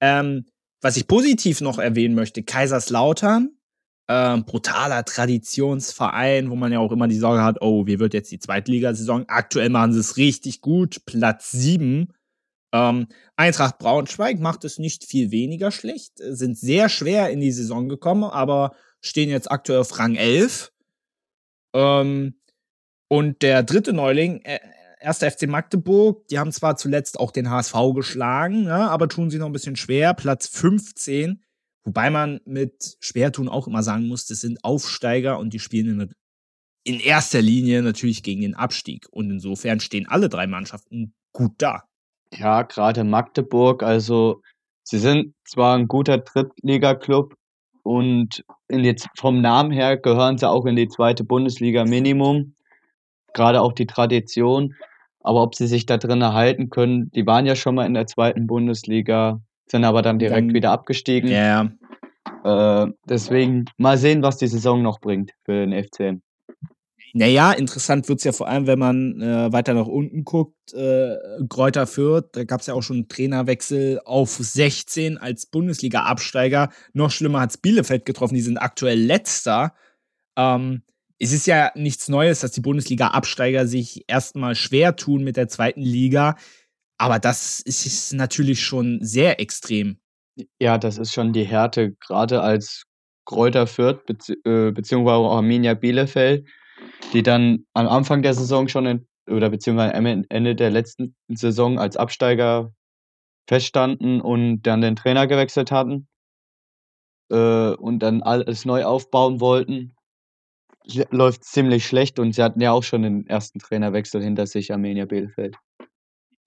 Ähm, was ich positiv noch erwähnen möchte, Kaiserslautern, ähm, brutaler Traditionsverein, wo man ja auch immer die Sorge hat, oh, wie wird jetzt die Zweitligasaison? Aktuell machen sie es richtig gut, Platz 7. Ähm, Eintracht Braunschweig macht es nicht viel weniger schlecht, sind sehr schwer in die Saison gekommen, aber stehen jetzt aktuell auf Rang 11. Ähm, und der dritte Neuling, äh, 1. FC Magdeburg, die haben zwar zuletzt auch den HSV geschlagen, ne, aber tun sie noch ein bisschen schwer. Platz 15. Wobei man mit Schwertun auch immer sagen muss, das sind Aufsteiger und die spielen in, in erster Linie natürlich gegen den Abstieg. Und insofern stehen alle drei Mannschaften gut da. Ja, gerade Magdeburg, also sie sind zwar ein guter Drittliga-Club und in die, vom Namen her gehören sie auch in die zweite Bundesliga Minimum. Gerade auch die Tradition. Aber ob sie sich da drin erhalten können, die waren ja schon mal in der zweiten Bundesliga, sind aber dann direkt Dann- wieder abgestiegen. Ja, Äh, deswegen mal sehen, was die Saison noch bringt für den FCM. Naja, interessant wird's ja vor allem, wenn man äh, weiter nach unten guckt. Äh, Kräuter Fürth, da gab's ja auch schon einen Trainerwechsel auf 16 als Bundesliga-Absteiger. Noch schlimmer hat's Bielefeld getroffen, die sind aktuell letzter. Ähm, es ist ja nichts Neues, dass die Bundesliga-Absteiger sich erstmal schwer tun mit der zweiten Liga. Aber das ist, natürlich schon sehr extrem. Ja, das ist schon die Härte, gerade als Kräuter Fürth äh, beziehungsweise Arminia Bielefeld, die dann am Anfang der Saison schon in, oder beziehungsweise am Ende der letzten Saison als Absteiger feststanden und dann den Trainer gewechselt hatten äh, und dann alles neu aufbauen wollten. Läuft ziemlich schlecht und sie hatten ja auch schon den ersten Trainerwechsel hinter sich, Arminia Bielefeld.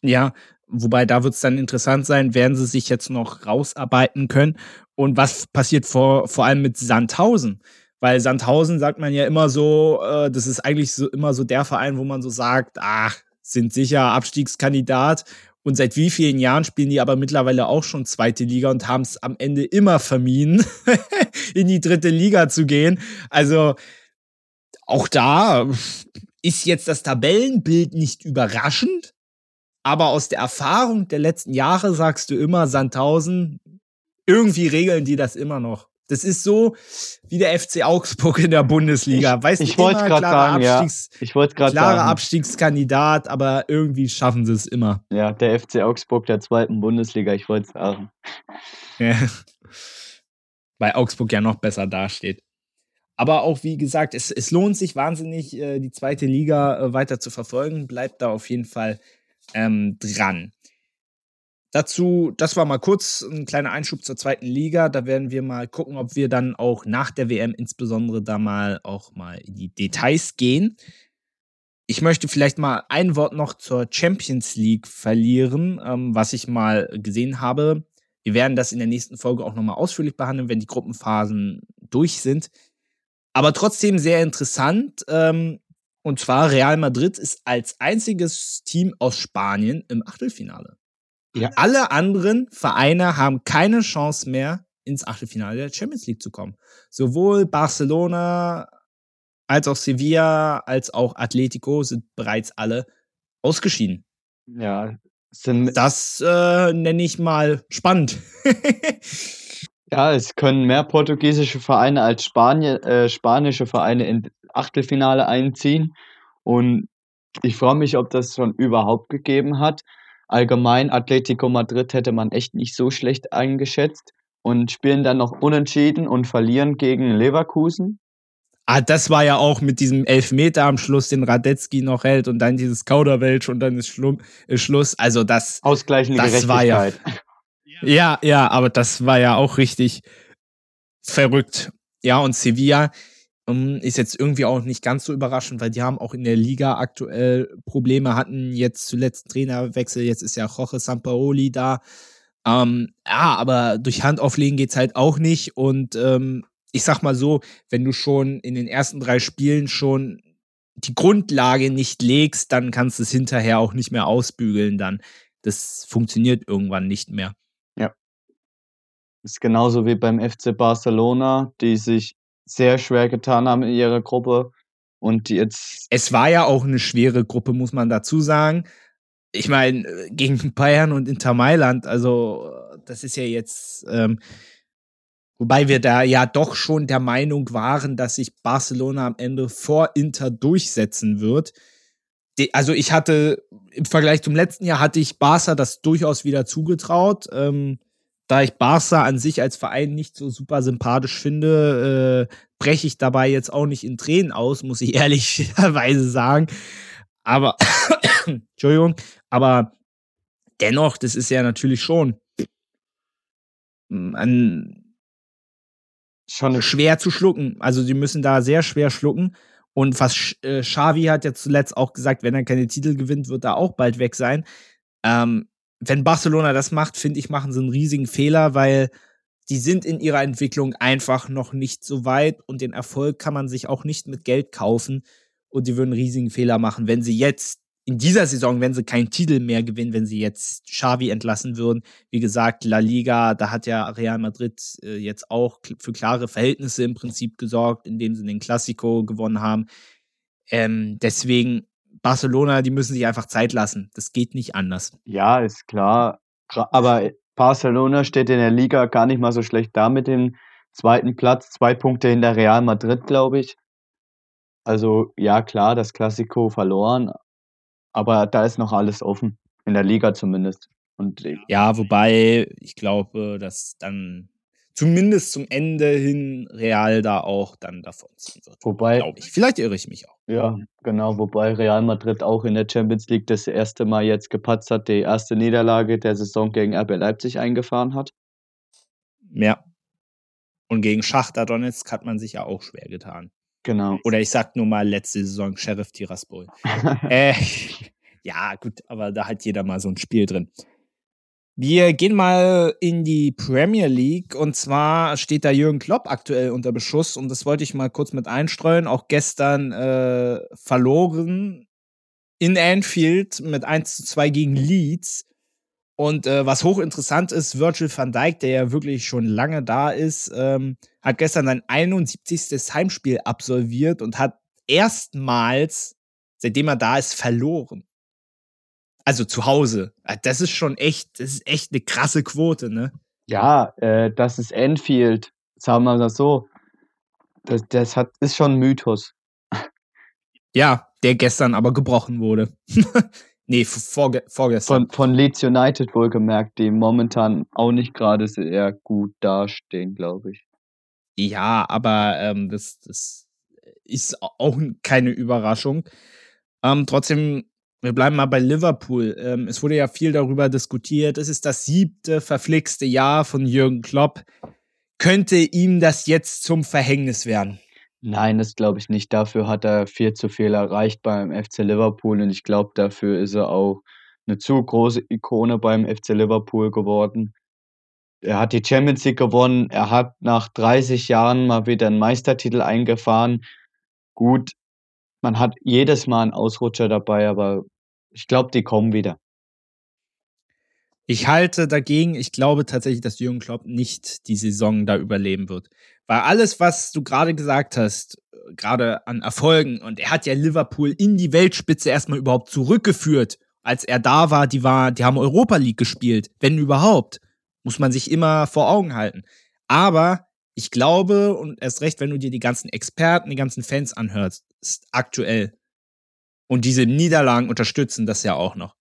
Ja, wobei da wird es dann interessant sein, werden sie sich jetzt noch rausarbeiten können und was passiert vor, vor allem mit Sandhausen? Weil Sandhausen sagt man ja immer so, äh, das ist eigentlich so immer so der Verein, wo man so sagt, ach, sind sicher Abstiegskandidat. Und seit wie vielen Jahren spielen die aber mittlerweile auch schon zweite Liga und haben es am Ende immer vermieden, in die dritte Liga zu gehen. Also auch da ist jetzt das Tabellenbild nicht überraschend, aber aus der Erfahrung der letzten Jahre sagst du immer, Sandhausen, irgendwie regeln die das immer noch. Das ist so wie der FC Augsburg in der Bundesliga. weißt ich du, wollte gerade sagen, ja. Abstiegs, Ich wollte gerade klarer sagen, Abstiegskandidat, aber irgendwie schaffen sie es immer. ja, der FC Augsburg der zweiten Bundesliga, ich wollte sagen. Ja. Weil Augsburg ja noch besser dasteht. Aber auch, wie gesagt, es, es lohnt sich wahnsinnig, äh, die zweite Liga äh, weiter zu verfolgen. Bleibt da auf jeden Fall ähm, dran. Dazu, das war mal kurz ein kleiner Einschub zur zweiten Liga. Da werden wir mal gucken, ob wir dann auch nach der WM insbesondere da mal auch mal in die Details gehen. Ich möchte vielleicht mal ein Wort noch zur Champions League verlieren, ähm, was ich mal gesehen habe. Wir werden das in der nächsten Folge auch nochmal ausführlich behandeln, wenn die Gruppenphasen durch sind. Aber trotzdem sehr interessant. Ähm, und zwar Real Madrid ist als einziges Team aus Spanien im Achtelfinale. Ja. Alle anderen Vereine haben keine Chance mehr, ins Achtelfinale der Champions League zu kommen. Sowohl Barcelona als auch Sevilla als auch Atletico sind bereits alle ausgeschieden. Ja, sind, Das äh, nenne ich mal spannend. ja, es können mehr portugiesische Vereine als Spanien, äh, spanische Vereine in Achtelfinale einziehen. Und ich frage mich, ob das schon überhaupt gegeben hat. Allgemein, Atletico Madrid hätte man echt nicht so schlecht eingeschätzt und spielen dann noch unentschieden und verlieren gegen Leverkusen. ah, das war ja auch mit diesem Elfmeter am Schluss, den Radetzky noch hält und dann dieses Kauderwelsch und dann ist Schlumm, äh, Schluss. Also das, Ausgleichende Das war ja- Gerechtigkeit. ja, ja, aber das war ja auch richtig verrückt. Ja, und Sevilla ist jetzt irgendwie auch nicht ganz so überraschend, weil die haben auch in der Liga aktuell Probleme, hatten jetzt zuletzt Trainerwechsel, jetzt ist ja Jorge Sampaoli da. Ähm, ja, aber durch Handauflegen geht's halt auch nicht. Und ähm, ich sag mal so, wenn du schon in den ersten drei Spielen schon die Grundlage nicht legst, dann kannst du es hinterher auch nicht mehr ausbügeln. Dann das funktioniert irgendwann nicht mehr. Ja. Ist genauso wie beim FC Barcelona, die sich sehr schwer getan haben in ihrer Gruppe und jetzt. Es war ja auch eine schwere Gruppe, muss man dazu sagen. Ich meine, gegen Bayern und Inter Mailand, also das ist ja jetzt, ähm, wobei wir da ja doch schon der Meinung waren, dass sich Barcelona am Ende vor Inter durchsetzen wird. also ich hatte im Vergleich zum letzten Jahr hatte ich Barca das durchaus wieder zugetraut. Ähm, da ich Barca an sich als Verein nicht so super sympathisch finde, äh, breche ich dabei jetzt auch nicht in Tränen aus, muss ich ehrlicherweise sagen. Aber, Entschuldigung, aber dennoch, das ist ja natürlich schon ein, schon schwer zu schlucken. Also sie müssen da sehr schwer schlucken. Und was äh, Xavi hat ja zuletzt auch gesagt, wenn er keine Titel gewinnt, wird er auch bald weg sein. Ähm, wenn Barcelona das macht, finde ich, machen sie einen riesigen Fehler, weil die sind in ihrer Entwicklung einfach noch nicht so weit und den Erfolg kann man sich auch nicht mit Geld kaufen und die würden einen riesigen Fehler machen, wenn sie jetzt in dieser Saison, wenn sie keinen Titel mehr gewinnen, wenn sie jetzt Xavi entlassen würden. Wie gesagt, La Liga, da hat ja Real Madrid äh, jetzt auch für klare Verhältnisse im Prinzip gesorgt, indem sie den Classico gewonnen haben. Ähm, deswegen Barcelona, die müssen sich einfach Zeit lassen. Das geht nicht anders. Ja, ist klar. Aber Barcelona steht in der Liga gar nicht mal so schlecht da mit dem zweiten Platz. Zwei Punkte hinter Real Madrid, glaube ich. Also ja, klar, das Klassiko verloren. Aber da ist noch alles offen. In der Liga zumindest. Und ja, wobei ich glaube, dass dann zumindest zum Ende hin Real da auch dann davon ziehen wird. Wobei, glaube ich. Vielleicht irre ich mich auch. Ja, genau. Wobei Real Madrid auch in der Champions League das erste Mal jetzt gepatzt hat, die erste Niederlage der Saison gegen RB Leipzig eingefahren hat. Ja. Und gegen Schachter Donetsk hat man sich ja auch schwer getan. Genau. Oder ich sag nur mal letzte Saison Sheriff Tiraspol. äh, ja, gut, aber da hat jeder mal so ein Spiel drin. Wir gehen mal in die Premier League und zwar steht da Jürgen Klopp aktuell unter Beschuss und das wollte ich mal kurz mit einstreuen. Auch gestern äh, verloren in Anfield mit 1 zu 2 gegen Leeds. Und äh, was hochinteressant ist, Virgil van Dijk, der ja wirklich schon lange da ist, ähm, hat gestern sein 71. Heimspiel absolviert und hat erstmals, seitdem er da ist, verloren. Also zu Hause. Ah, das ist schon echt, das ist echt eine krasse Quote, ne? Ja, äh, das ist Enfield, sagen wir mal so. Das, das hat, ist schon ein Mythos. Ja, der gestern aber gebrochen wurde. nee, vorge vorgestern. Von, von Leeds United wohlgemerkt, die momentan auch nicht gerade sehr gut dastehen, glaube ich. Ja, aber ähm, das, das ist auch keine Überraschung. Ähm, trotzdem wir bleiben mal bei Liverpool. Ähm, es wurde ja viel darüber diskutiert. Es ist das siebte verflixte Jahr von Jürgen Klopp. Könnte ihm das jetzt zum Verhängnis werden? Nein, das glaube ich nicht. Dafür hat er viel zu viel erreicht beim FC Liverpool und ich glaube, dafür ist er auch eine zu große Ikone beim FC Liverpool geworden. Er hat die Champions League gewonnen. Er hat nach 30 Jahren mal wieder einen Meistertitel eingefahren. Gut, man hat jedes Mal einen Ausrutscher dabei, aber ich glaube, die kommen wieder. Ich halte dagegen, ich glaube tatsächlich, dass Jürgen Klopp nicht die Saison da überleben wird. Weil alles, was du gerade gesagt hast, gerade an Erfolgen, und er hat ja Liverpool in die Weltspitze erstmal überhaupt zurückgeführt. Als er da war, die war, die haben Europa League gespielt, wenn überhaupt. Muss man sich immer vor Augen halten. Aber ich glaube, und erst recht, wenn du dir die ganzen Experten, die ganzen Fans anhörst, aktuell. Und diese Niederlagen unterstützen das ja auch noch.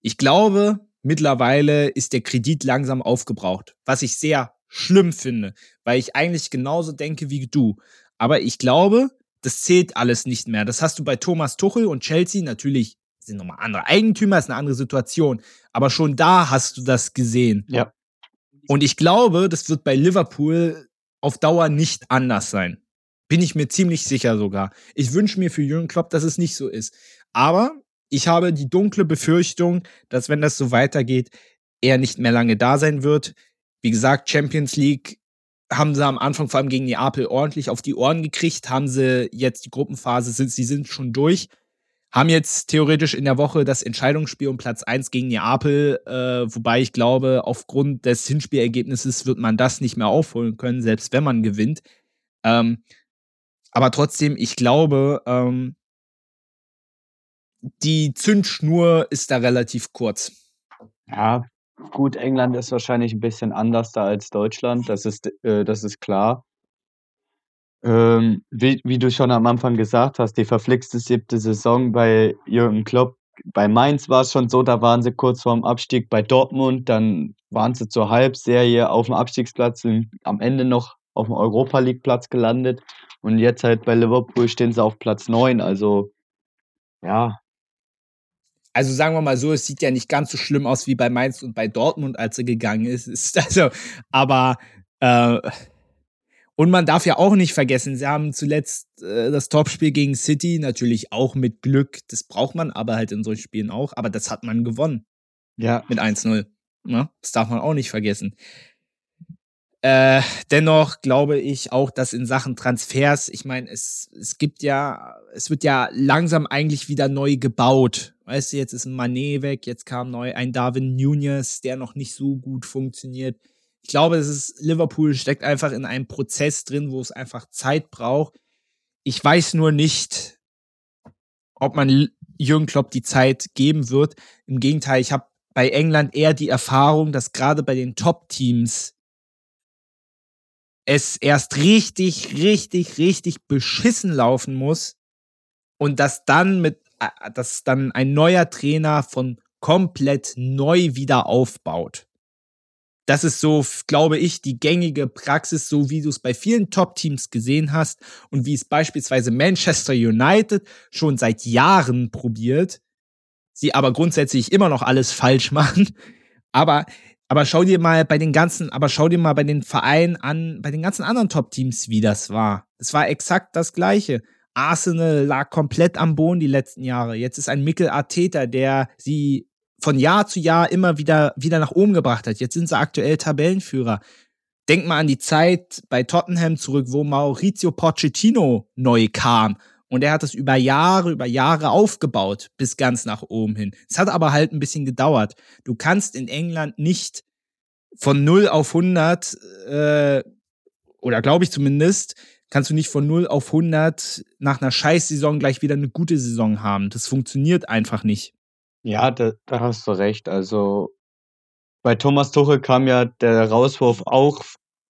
Ich glaube, mittlerweile ist der Kredit langsam aufgebraucht, was ich sehr schlimm finde, weil ich eigentlich genauso denke wie du. Aber ich glaube, das zählt alles nicht mehr. Das hast du bei Thomas Tuchel und Chelsea natürlich sind nochmal andere Eigentümer, ist eine andere Situation. Aber schon da hast du das gesehen. Ja. Und ich glaube, das wird bei Liverpool auf Dauer nicht anders sein. Bin ich mir ziemlich sicher sogar. Ich wünsche mir für Jürgen Klopp, dass es nicht so ist. Aber ich habe die dunkle Befürchtung, dass wenn das so weitergeht, er nicht mehr lange da sein wird. Wie gesagt, Champions League haben sie am Anfang vor allem gegen Neapel ordentlich auf die Ohren gekriegt, haben sie jetzt die Gruppenphase, sind, sie sind schon durch, haben jetzt theoretisch in der Woche das Entscheidungsspiel um Platz 1 gegen Neapel, äh, wobei ich glaube, aufgrund des Hinspielergebnisses wird man das nicht mehr aufholen können, selbst wenn man gewinnt. Ähm, aber trotzdem, ich glaube, ähm, die Zündschnur ist da relativ kurz. Ja, gut, England ist wahrscheinlich ein bisschen anders da als Deutschland, das ist, äh, das ist klar. Ähm, wie, wie du schon am Anfang gesagt hast, die verflixte siebte Saison bei Jürgen Klopp. Bei Mainz war es schon so, da waren sie kurz vorm Abstieg. Bei Dortmund, dann waren sie zur Halbserie auf dem Abstiegsplatz und am Ende noch auf dem Europa League Platz gelandet. Und jetzt halt bei Liverpool stehen sie auf Platz 9. Also, ja. Also sagen wir mal so, es sieht ja nicht ganz so schlimm aus wie bei Mainz und bei Dortmund, als er gegangen ist. ist also, aber äh, und man darf ja auch nicht vergessen, sie haben zuletzt äh, das Topspiel gegen City, natürlich auch mit Glück. Das braucht man aber halt in solchen Spielen auch. Aber das hat man gewonnen. Ja. Mit 1-0. Ja, das darf man auch nicht vergessen. Äh, dennoch glaube ich auch, dass in Sachen Transfers, ich meine, es, es gibt ja, es wird ja langsam eigentlich wieder neu gebaut. Weißt du, jetzt ist ein Manet weg, jetzt kam neu ein Darwin Nunez, der noch nicht so gut funktioniert ich glaube, es ist, Liverpool steckt einfach in einem Prozess drin, wo es einfach Zeit braucht. Ich weiß nur nicht, ob man Jürgen Klopp die Zeit geben wird. Im Gegenteil, ich habe bei England eher die Erfahrung, dass gerade bei den Top-Teams es erst richtig, richtig, richtig beschissen laufen muss und dass dann mit, äh, dass dann ein neuer Trainer von komplett neu wieder aufbaut das ist so, glaube ich, die gängige Praxis, so wie du es bei vielen Top-Teams gesehen hast und wie es beispielsweise Manchester United schon seit Jahren probiert, sie aber grundsätzlich immer noch alles falsch machen. Aber, aber schau dir mal bei den ganzen, aber schau dir mal bei den Vereinen an, bei den ganzen anderen Top-Teams, wie das war. Es war exakt das Gleiche. Arsenal lag komplett am Boden die letzten Jahre. Jetzt ist ein Mikkel Arteta, der sie von Jahr zu Jahr immer wieder, wieder nach oben gebracht hat. Jetzt sind sie aktuell Tabellenführer. Denk mal an die Zeit bei Tottenham zurück, wo Maurizio Pochettino neu kam. Und er hat das über Jahre, über Jahre aufgebaut, bis ganz nach oben hin. Es hat aber halt ein bisschen gedauert. Du kannst in England nicht von 0 auf 100, äh, oder glaube ich zumindest, kannst du nicht von 0 auf 100 nach einer Scheißsaison gleich wieder eine gute Saison haben. Das funktioniert einfach nicht. Ja, da da hast du recht. Also, bei Thomas Tuchel kam ja der Rauswurf auch,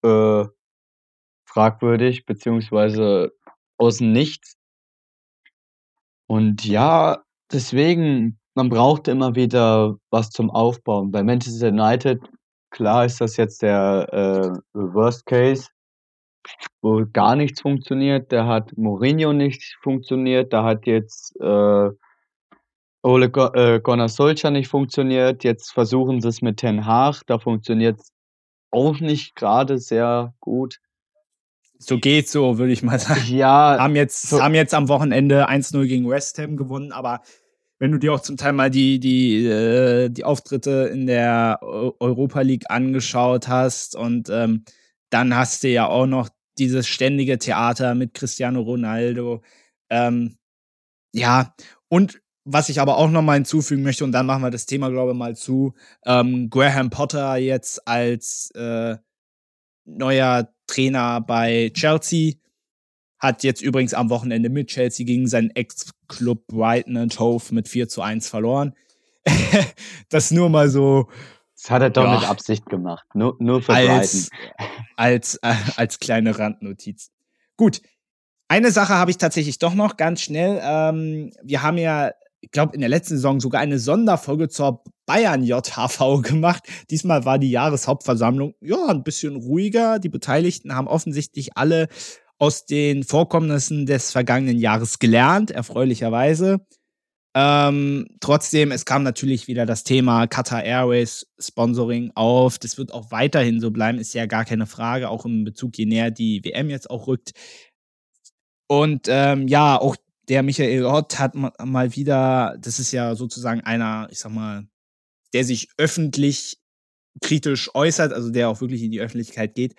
äh, fragwürdig beziehungsweise aus'm Nichts. Und ja, deswegen, man braucht immer wieder was zum Aufbauen. Bei Manchester United, klar ist das jetzt der, äh, Worst Case, wo gar nichts funktioniert. Da hat Mourinho nicht funktioniert. Da hat jetzt, äh Ole Go äh, Gunnar Solskjaer nicht funktioniert. Jetzt versuchen sie es mit Ten Hag. Da funktioniert es auch nicht gerade sehr gut. So geht's so, würde ich mal sagen. Ja. Haben jetzt, so haben jetzt am Wochenende 1-0 gegen West Ham gewonnen, aber wenn du dir auch zum Teil mal die, die, äh, die Auftritte in der Europa League angeschaut hast und ähm, dann hast du ja auch noch dieses ständige Theater mit Cristiano Ronaldo. Ähm, ja, und was ich aber auch noch mal hinzufügen möchte, und dann machen wir das Thema, glaube ich, mal zu. Ähm, Graham Potter jetzt als äh, neuer Trainer bei Chelsea. Hat jetzt übrigens am Wochenende mit Chelsea gegen seinen Ex-Club Brighton and Hove mit 4 zu 1 verloren. das nur mal so. Das hat er doch ja, mit Absicht gemacht. Nur, nur für als, Brighton. Als, äh, als kleine Randnotiz. Gut, eine Sache habe ich tatsächlich doch noch ganz schnell. Ähm, wir haben ja ich glaube, in der letzten Saison sogar eine Sonderfolge zur Bayern JHV gemacht. Diesmal war die Jahreshauptversammlung ja ein bisschen ruhiger. Die Beteiligten haben offensichtlich alle aus den Vorkommnissen des vergangenen Jahres gelernt, erfreulicherweise. Ähm, trotzdem, es kam natürlich wieder das Thema Qatar Airways Sponsoring auf. Das wird auch weiterhin so bleiben, ist ja gar keine Frage, auch im Bezug, je näher die WM jetzt auch rückt. Und ähm, ja, auch der Michael Ott hat mal wieder, das ist ja sozusagen einer, ich sag mal, der sich öffentlich kritisch äußert, also der auch wirklich in die Öffentlichkeit geht,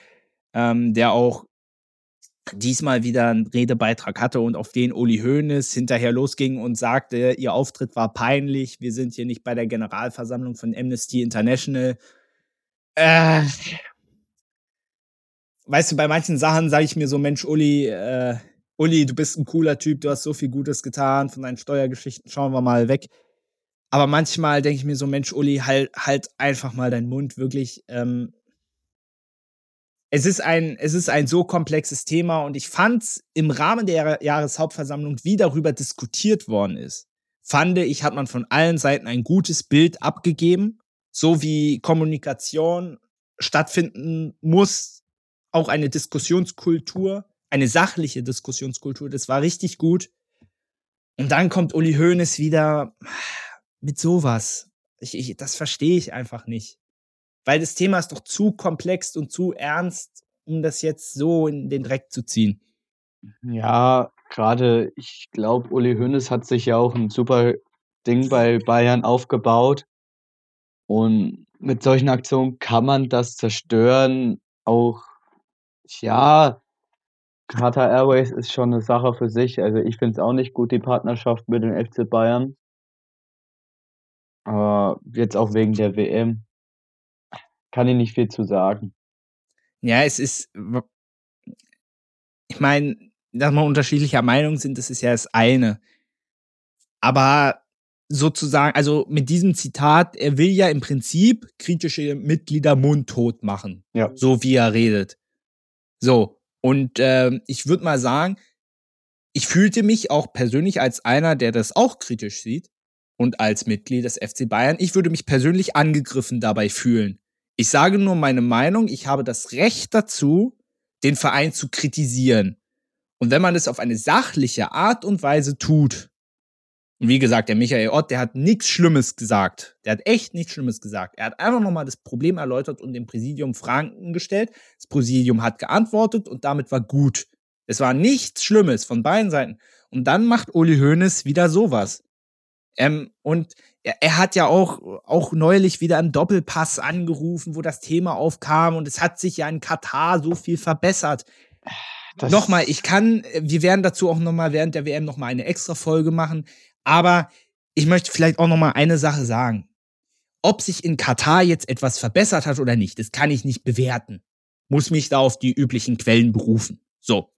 ähm, der auch diesmal wieder einen Redebeitrag hatte und auf den Uli Hoeneß hinterher losging und sagte, ihr Auftritt war peinlich, wir sind hier nicht bei der Generalversammlung von Amnesty International. Äh, weißt du, bei manchen Sachen sage ich mir so, Mensch, Uli, äh, Uli, du bist ein cooler Typ, du hast so viel Gutes getan, von deinen Steuergeschichten schauen wir mal weg. Aber manchmal denke ich mir so, Mensch, Uli, halt, halt einfach mal deinen Mund, wirklich. Ähm, es ist ein, es ist ein so komplexes Thema und ich fand's im Rahmen der Jahreshauptversammlung, wie darüber diskutiert worden ist, fand ich, hat man von allen Seiten ein gutes Bild abgegeben, so wie Kommunikation stattfinden muss, auch eine Diskussionskultur, eine sachliche Diskussionskultur, das war richtig gut. Und dann kommt Uli Hoeneß wieder mit sowas. Ich, ich, das verstehe ich einfach nicht. Weil das Thema ist doch zu komplex und zu ernst, um das jetzt so in den Dreck zu ziehen. Ja, gerade, ich glaube, Uli Hoeneß hat sich ja auch ein super Ding bei Bayern aufgebaut. Und mit solchen Aktionen kann man das zerstören. Auch, ja, Qatar Airways ist schon eine Sache für sich. Also ich finde es auch nicht gut, die Partnerschaft mit dem FC Bayern. Aber jetzt auch wegen der WM kann ich nicht viel zu sagen. Ja, es ist, ich meine, dass wir unterschiedlicher Meinung sind, das ist ja das eine. Aber sozusagen, also mit diesem Zitat, er will ja im Prinzip kritische Mitglieder mundtot machen. Ja. So wie er redet. So. Und äh, ich würde mal sagen, ich fühlte mich auch persönlich als einer, der das auch kritisch sieht und als Mitglied des FC Bayern. Ich würde mich persönlich angegriffen dabei fühlen. Ich sage nur meine Meinung, ich habe das Recht dazu, den Verein zu kritisieren. Und wenn man es auf eine sachliche Art und Weise tut, und wie gesagt, der Michael Ott, der hat nichts Schlimmes gesagt. Der hat echt nichts Schlimmes gesagt. Er hat einfach nochmal das Problem erläutert und dem Präsidium Fragen gestellt. Das Präsidium hat geantwortet und damit war gut. Es war nichts Schlimmes von beiden Seiten. Und dann macht Uli Hoeneß wieder sowas. Ähm, und er, er, hat ja auch, auch neulich wieder einen Doppelpass angerufen, wo das Thema aufkam und es hat sich ja in Katar so viel verbessert. Das nochmal, ich kann, wir werden dazu auch nochmal während der WM nochmal eine extra Folge machen, aber ich möchte vielleicht auch nochmal eine Sache sagen. Ob sich in Katar jetzt etwas verbessert hat oder nicht, das kann ich nicht bewerten. Muss mich da auf die üblichen Quellen berufen. So.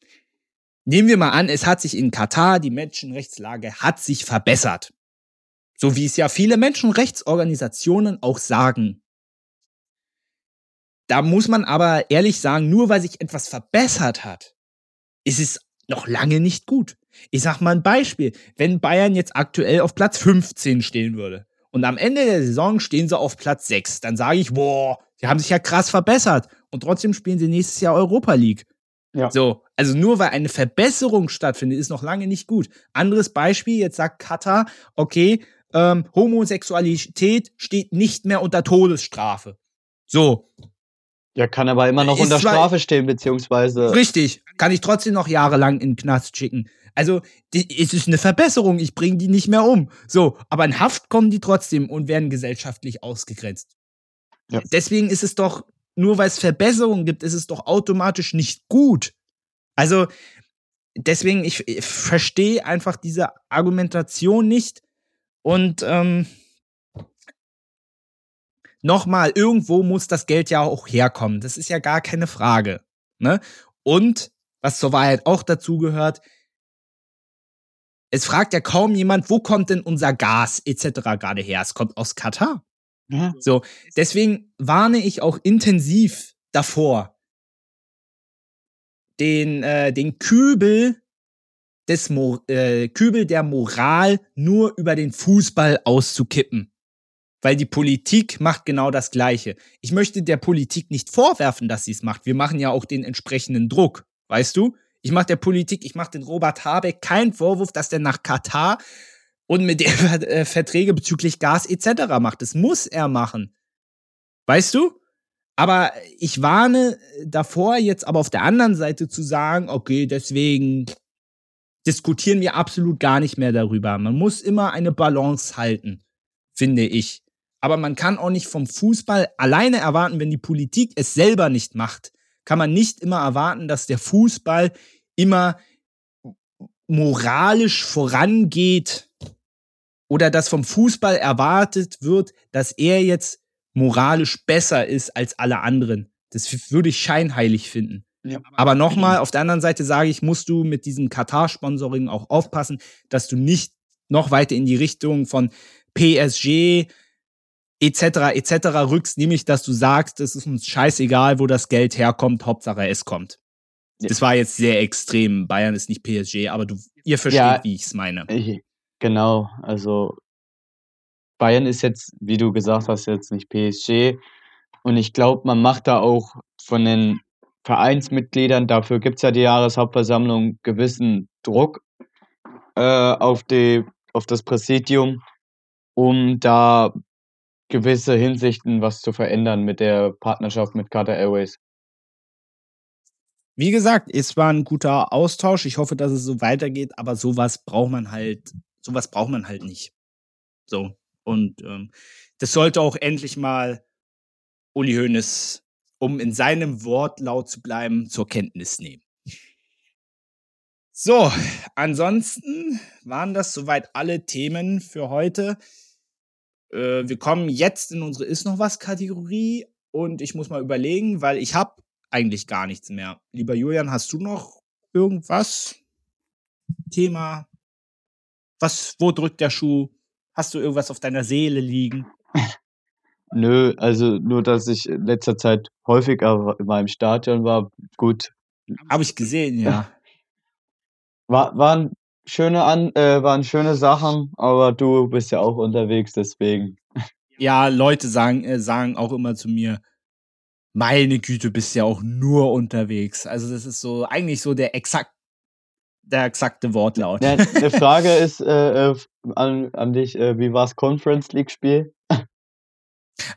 Nehmen wir mal an, es hat sich in Katar, die Menschenrechtslage hat sich verbessert. So wie es ja viele Menschenrechtsorganisationen auch sagen. Da muss man aber ehrlich sagen, nur weil sich etwas verbessert hat, ist es noch lange nicht gut. Ich sag mal ein Beispiel. Wenn Bayern jetzt aktuell auf Platz 15 stehen würde und am Ende der Saison stehen sie auf Platz 6, dann sage ich, boah, sie haben sich ja krass verbessert und trotzdem spielen sie nächstes Jahr Europa League. Ja. So, also nur weil eine Verbesserung stattfindet, ist noch lange nicht gut. Anderes Beispiel, jetzt sagt Katar, okay, ähm, Homosexualität steht nicht mehr unter Todesstrafe. So. Ja, kann aber immer noch unter Strafe stehen, beziehungsweise. Richtig, kann ich trotzdem noch jahrelang in den Knast schicken. Also, die, es ist eine Verbesserung, ich bringe die nicht mehr um. So, aber in Haft kommen die trotzdem und werden gesellschaftlich ausgegrenzt. Ja. Deswegen ist es doch, nur weil es Verbesserungen gibt, ist es doch automatisch nicht gut. Also, deswegen, ich, ich verstehe einfach diese Argumentation nicht, und ähm, nochmal, irgendwo muss das Geld ja auch herkommen. Das ist ja gar keine Frage. Ne? Und was zur Wahrheit auch dazu gehört, es fragt ja kaum jemand, wo kommt denn unser Gas etc. gerade her? Es kommt aus Katar. Ja. So, deswegen warne ich auch intensiv davor, den, äh, den Kübel des Mo äh, Kübel der Moral nur über den Fußball auszukippen. Weil die Politik macht genau das Gleiche. Ich möchte der Politik nicht vorwerfen, dass sie es macht. Wir machen ja auch den entsprechenden Druck. Weißt du? Ich mache der Politik, ich mache den Robert Habeck keinen Vorwurf, dass der nach Katar und mit dem äh, Verträge bezüglich Gas etc. macht. Das muss er machen. Weißt du? Aber ich warne davor, jetzt aber auf der anderen Seite zu sagen, okay, deswegen diskutieren wir absolut gar nicht mehr darüber. Man muss immer eine Balance halten, finde ich. Aber man kann auch nicht vom Fußball alleine erwarten, wenn die Politik es selber nicht macht, kann man nicht immer erwarten, dass der Fußball immer moralisch vorangeht oder dass vom Fußball erwartet wird, dass er jetzt moralisch besser ist als alle anderen. Das würde ich scheinheilig finden. Ja. Aber nochmal, auf der anderen Seite sage ich, musst du mit diesem Katar-Sponsoring auch aufpassen, dass du nicht noch weiter in die Richtung von PSG etc. etc. rückst, nämlich dass du sagst, es ist uns scheißegal, wo das Geld herkommt, Hauptsache es kommt. Ja. Das war jetzt sehr extrem. Bayern ist nicht PSG, aber du, ihr versteht, ja, wie ich es meine. Genau, also Bayern ist jetzt, wie du gesagt hast, jetzt nicht PSG. Und ich glaube, man macht da auch von den Vereinsmitgliedern, dafür gibt es ja die Jahreshauptversammlung, gewissen Druck äh, auf, die, auf das Präsidium, um da gewisse Hinsichten was zu verändern mit der Partnerschaft mit Qatar Airways. Wie gesagt, es war ein guter Austausch. Ich hoffe, dass es so weitergeht, aber sowas braucht man halt, sowas braucht man halt nicht. So. Und ähm, das sollte auch endlich mal Uli Hoeneß, um in seinem Wortlaut zu bleiben, zur Kenntnis nehmen. So, ansonsten waren das soweit alle Themen für heute. Äh, wir kommen jetzt in unsere Ist noch was Kategorie und ich muss mal überlegen, weil ich habe eigentlich gar nichts mehr. Lieber Julian, hast du noch irgendwas? Thema? Was, wo drückt der Schuh? Hast du irgendwas auf deiner Seele liegen? Nö, also nur, dass ich in letzter Zeit häufiger in meinem Stadion war. Gut. Habe ich gesehen, ja. War, waren, schöne An äh, waren schöne Sachen, aber du bist ja auch unterwegs, deswegen. Ja, Leute sagen, äh, sagen auch immer zu mir, meine Güte, bist ja auch nur unterwegs. Also das ist so eigentlich so der exakt der exakte Wortlaut. Ja, eine Frage ist äh, äh an, an dich, äh, wie war's Conference League Spiel?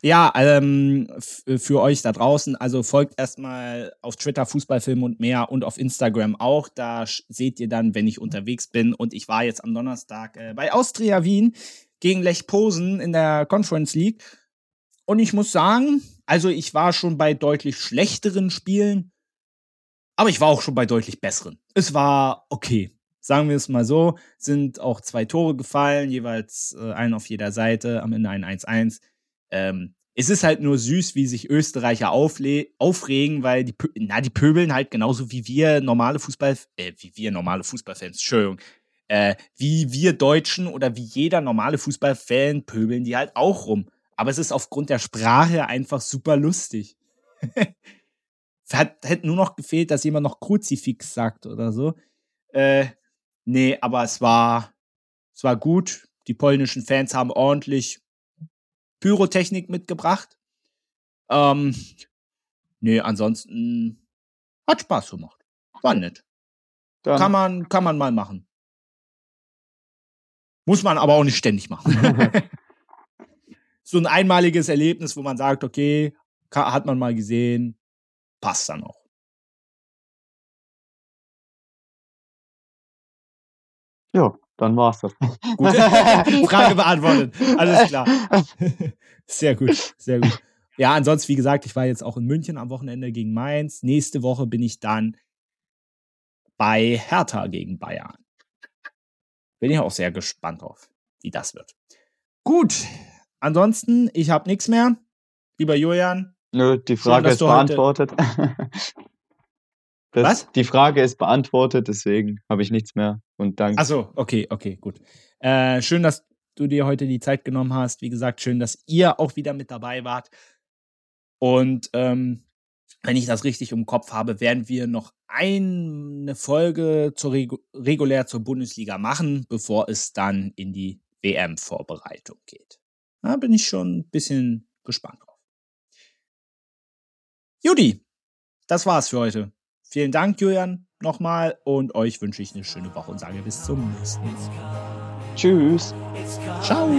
Ja, ähm, für euch da draußen, also folgt erstmal auf Twitter Fußballfilm und mehr und auf Instagram auch. Da seht ihr dann, wenn ich unterwegs bin. Und ich war jetzt am Donnerstag äh, bei Austria Wien gegen Lech Posen in der Conference League. Und ich muss sagen, also ich war schon bei deutlich schlechteren Spielen, aber ich war auch schon bei deutlich besseren. Es war okay. Sagen wir es mal so, sind auch zwei Tore gefallen, jeweils äh, ein auf jeder Seite, am Ende ein 1-1. Ähm, es ist halt nur süß, wie sich Österreicher aufregen, weil die, na, die pöbeln halt genauso wie wir normale Fußball, äh, wie wir normale Fußballfans, Entschuldigung, äh, wie wir Deutschen oder wie jeder normale Fußballfan pöbeln die halt auch rum. Aber es ist aufgrund der Sprache einfach super lustig. Hat, hätte nur noch gefehlt, dass jemand noch Kruzifix sagt oder so. Äh, nee, aber es war, es war gut. Die polnischen Fans haben ordentlich Pyrotechnik mitgebracht. Ähm, nee, ansonsten hat Spaß gemacht. War nett. Dann. Kann man, kann man mal machen. Muss man aber auch nicht ständig machen. so ein einmaliges Erlebnis, wo man sagt, okay, hat man mal gesehen, passt dann auch. Ja, dann war's das. Gut. Frage beantwortet. Alles klar. Sehr gut, sehr gut. Ja, ansonsten, wie gesagt, ich war jetzt auch in München am Wochenende gegen Mainz. Nächste Woche bin ich dann bei Hertha gegen Bayern. Bin ich auch sehr gespannt drauf, wie das wird. Gut, ansonsten, ich habe nichts mehr. Lieber Julian, Nö, die Frage Schön, ist beantwortet. Das, Was? Die Frage ist beantwortet, deswegen habe ich nichts mehr. Und danke. Achso, okay, okay, gut. Äh, schön, dass du dir heute die Zeit genommen hast. Wie gesagt, schön, dass ihr auch wieder mit dabei wart. Und ähm, wenn ich das richtig im Kopf habe, werden wir noch eine Folge zur Regu regulär zur Bundesliga machen, bevor es dann in die WM-Vorbereitung geht. Da bin ich schon ein bisschen gespannt drauf. Judy, das war's für heute. Vielen Dank, Julian, nochmal und euch wünsche ich eine schöne Woche und sage bis zum nächsten Mal. Tschüss. Ciao.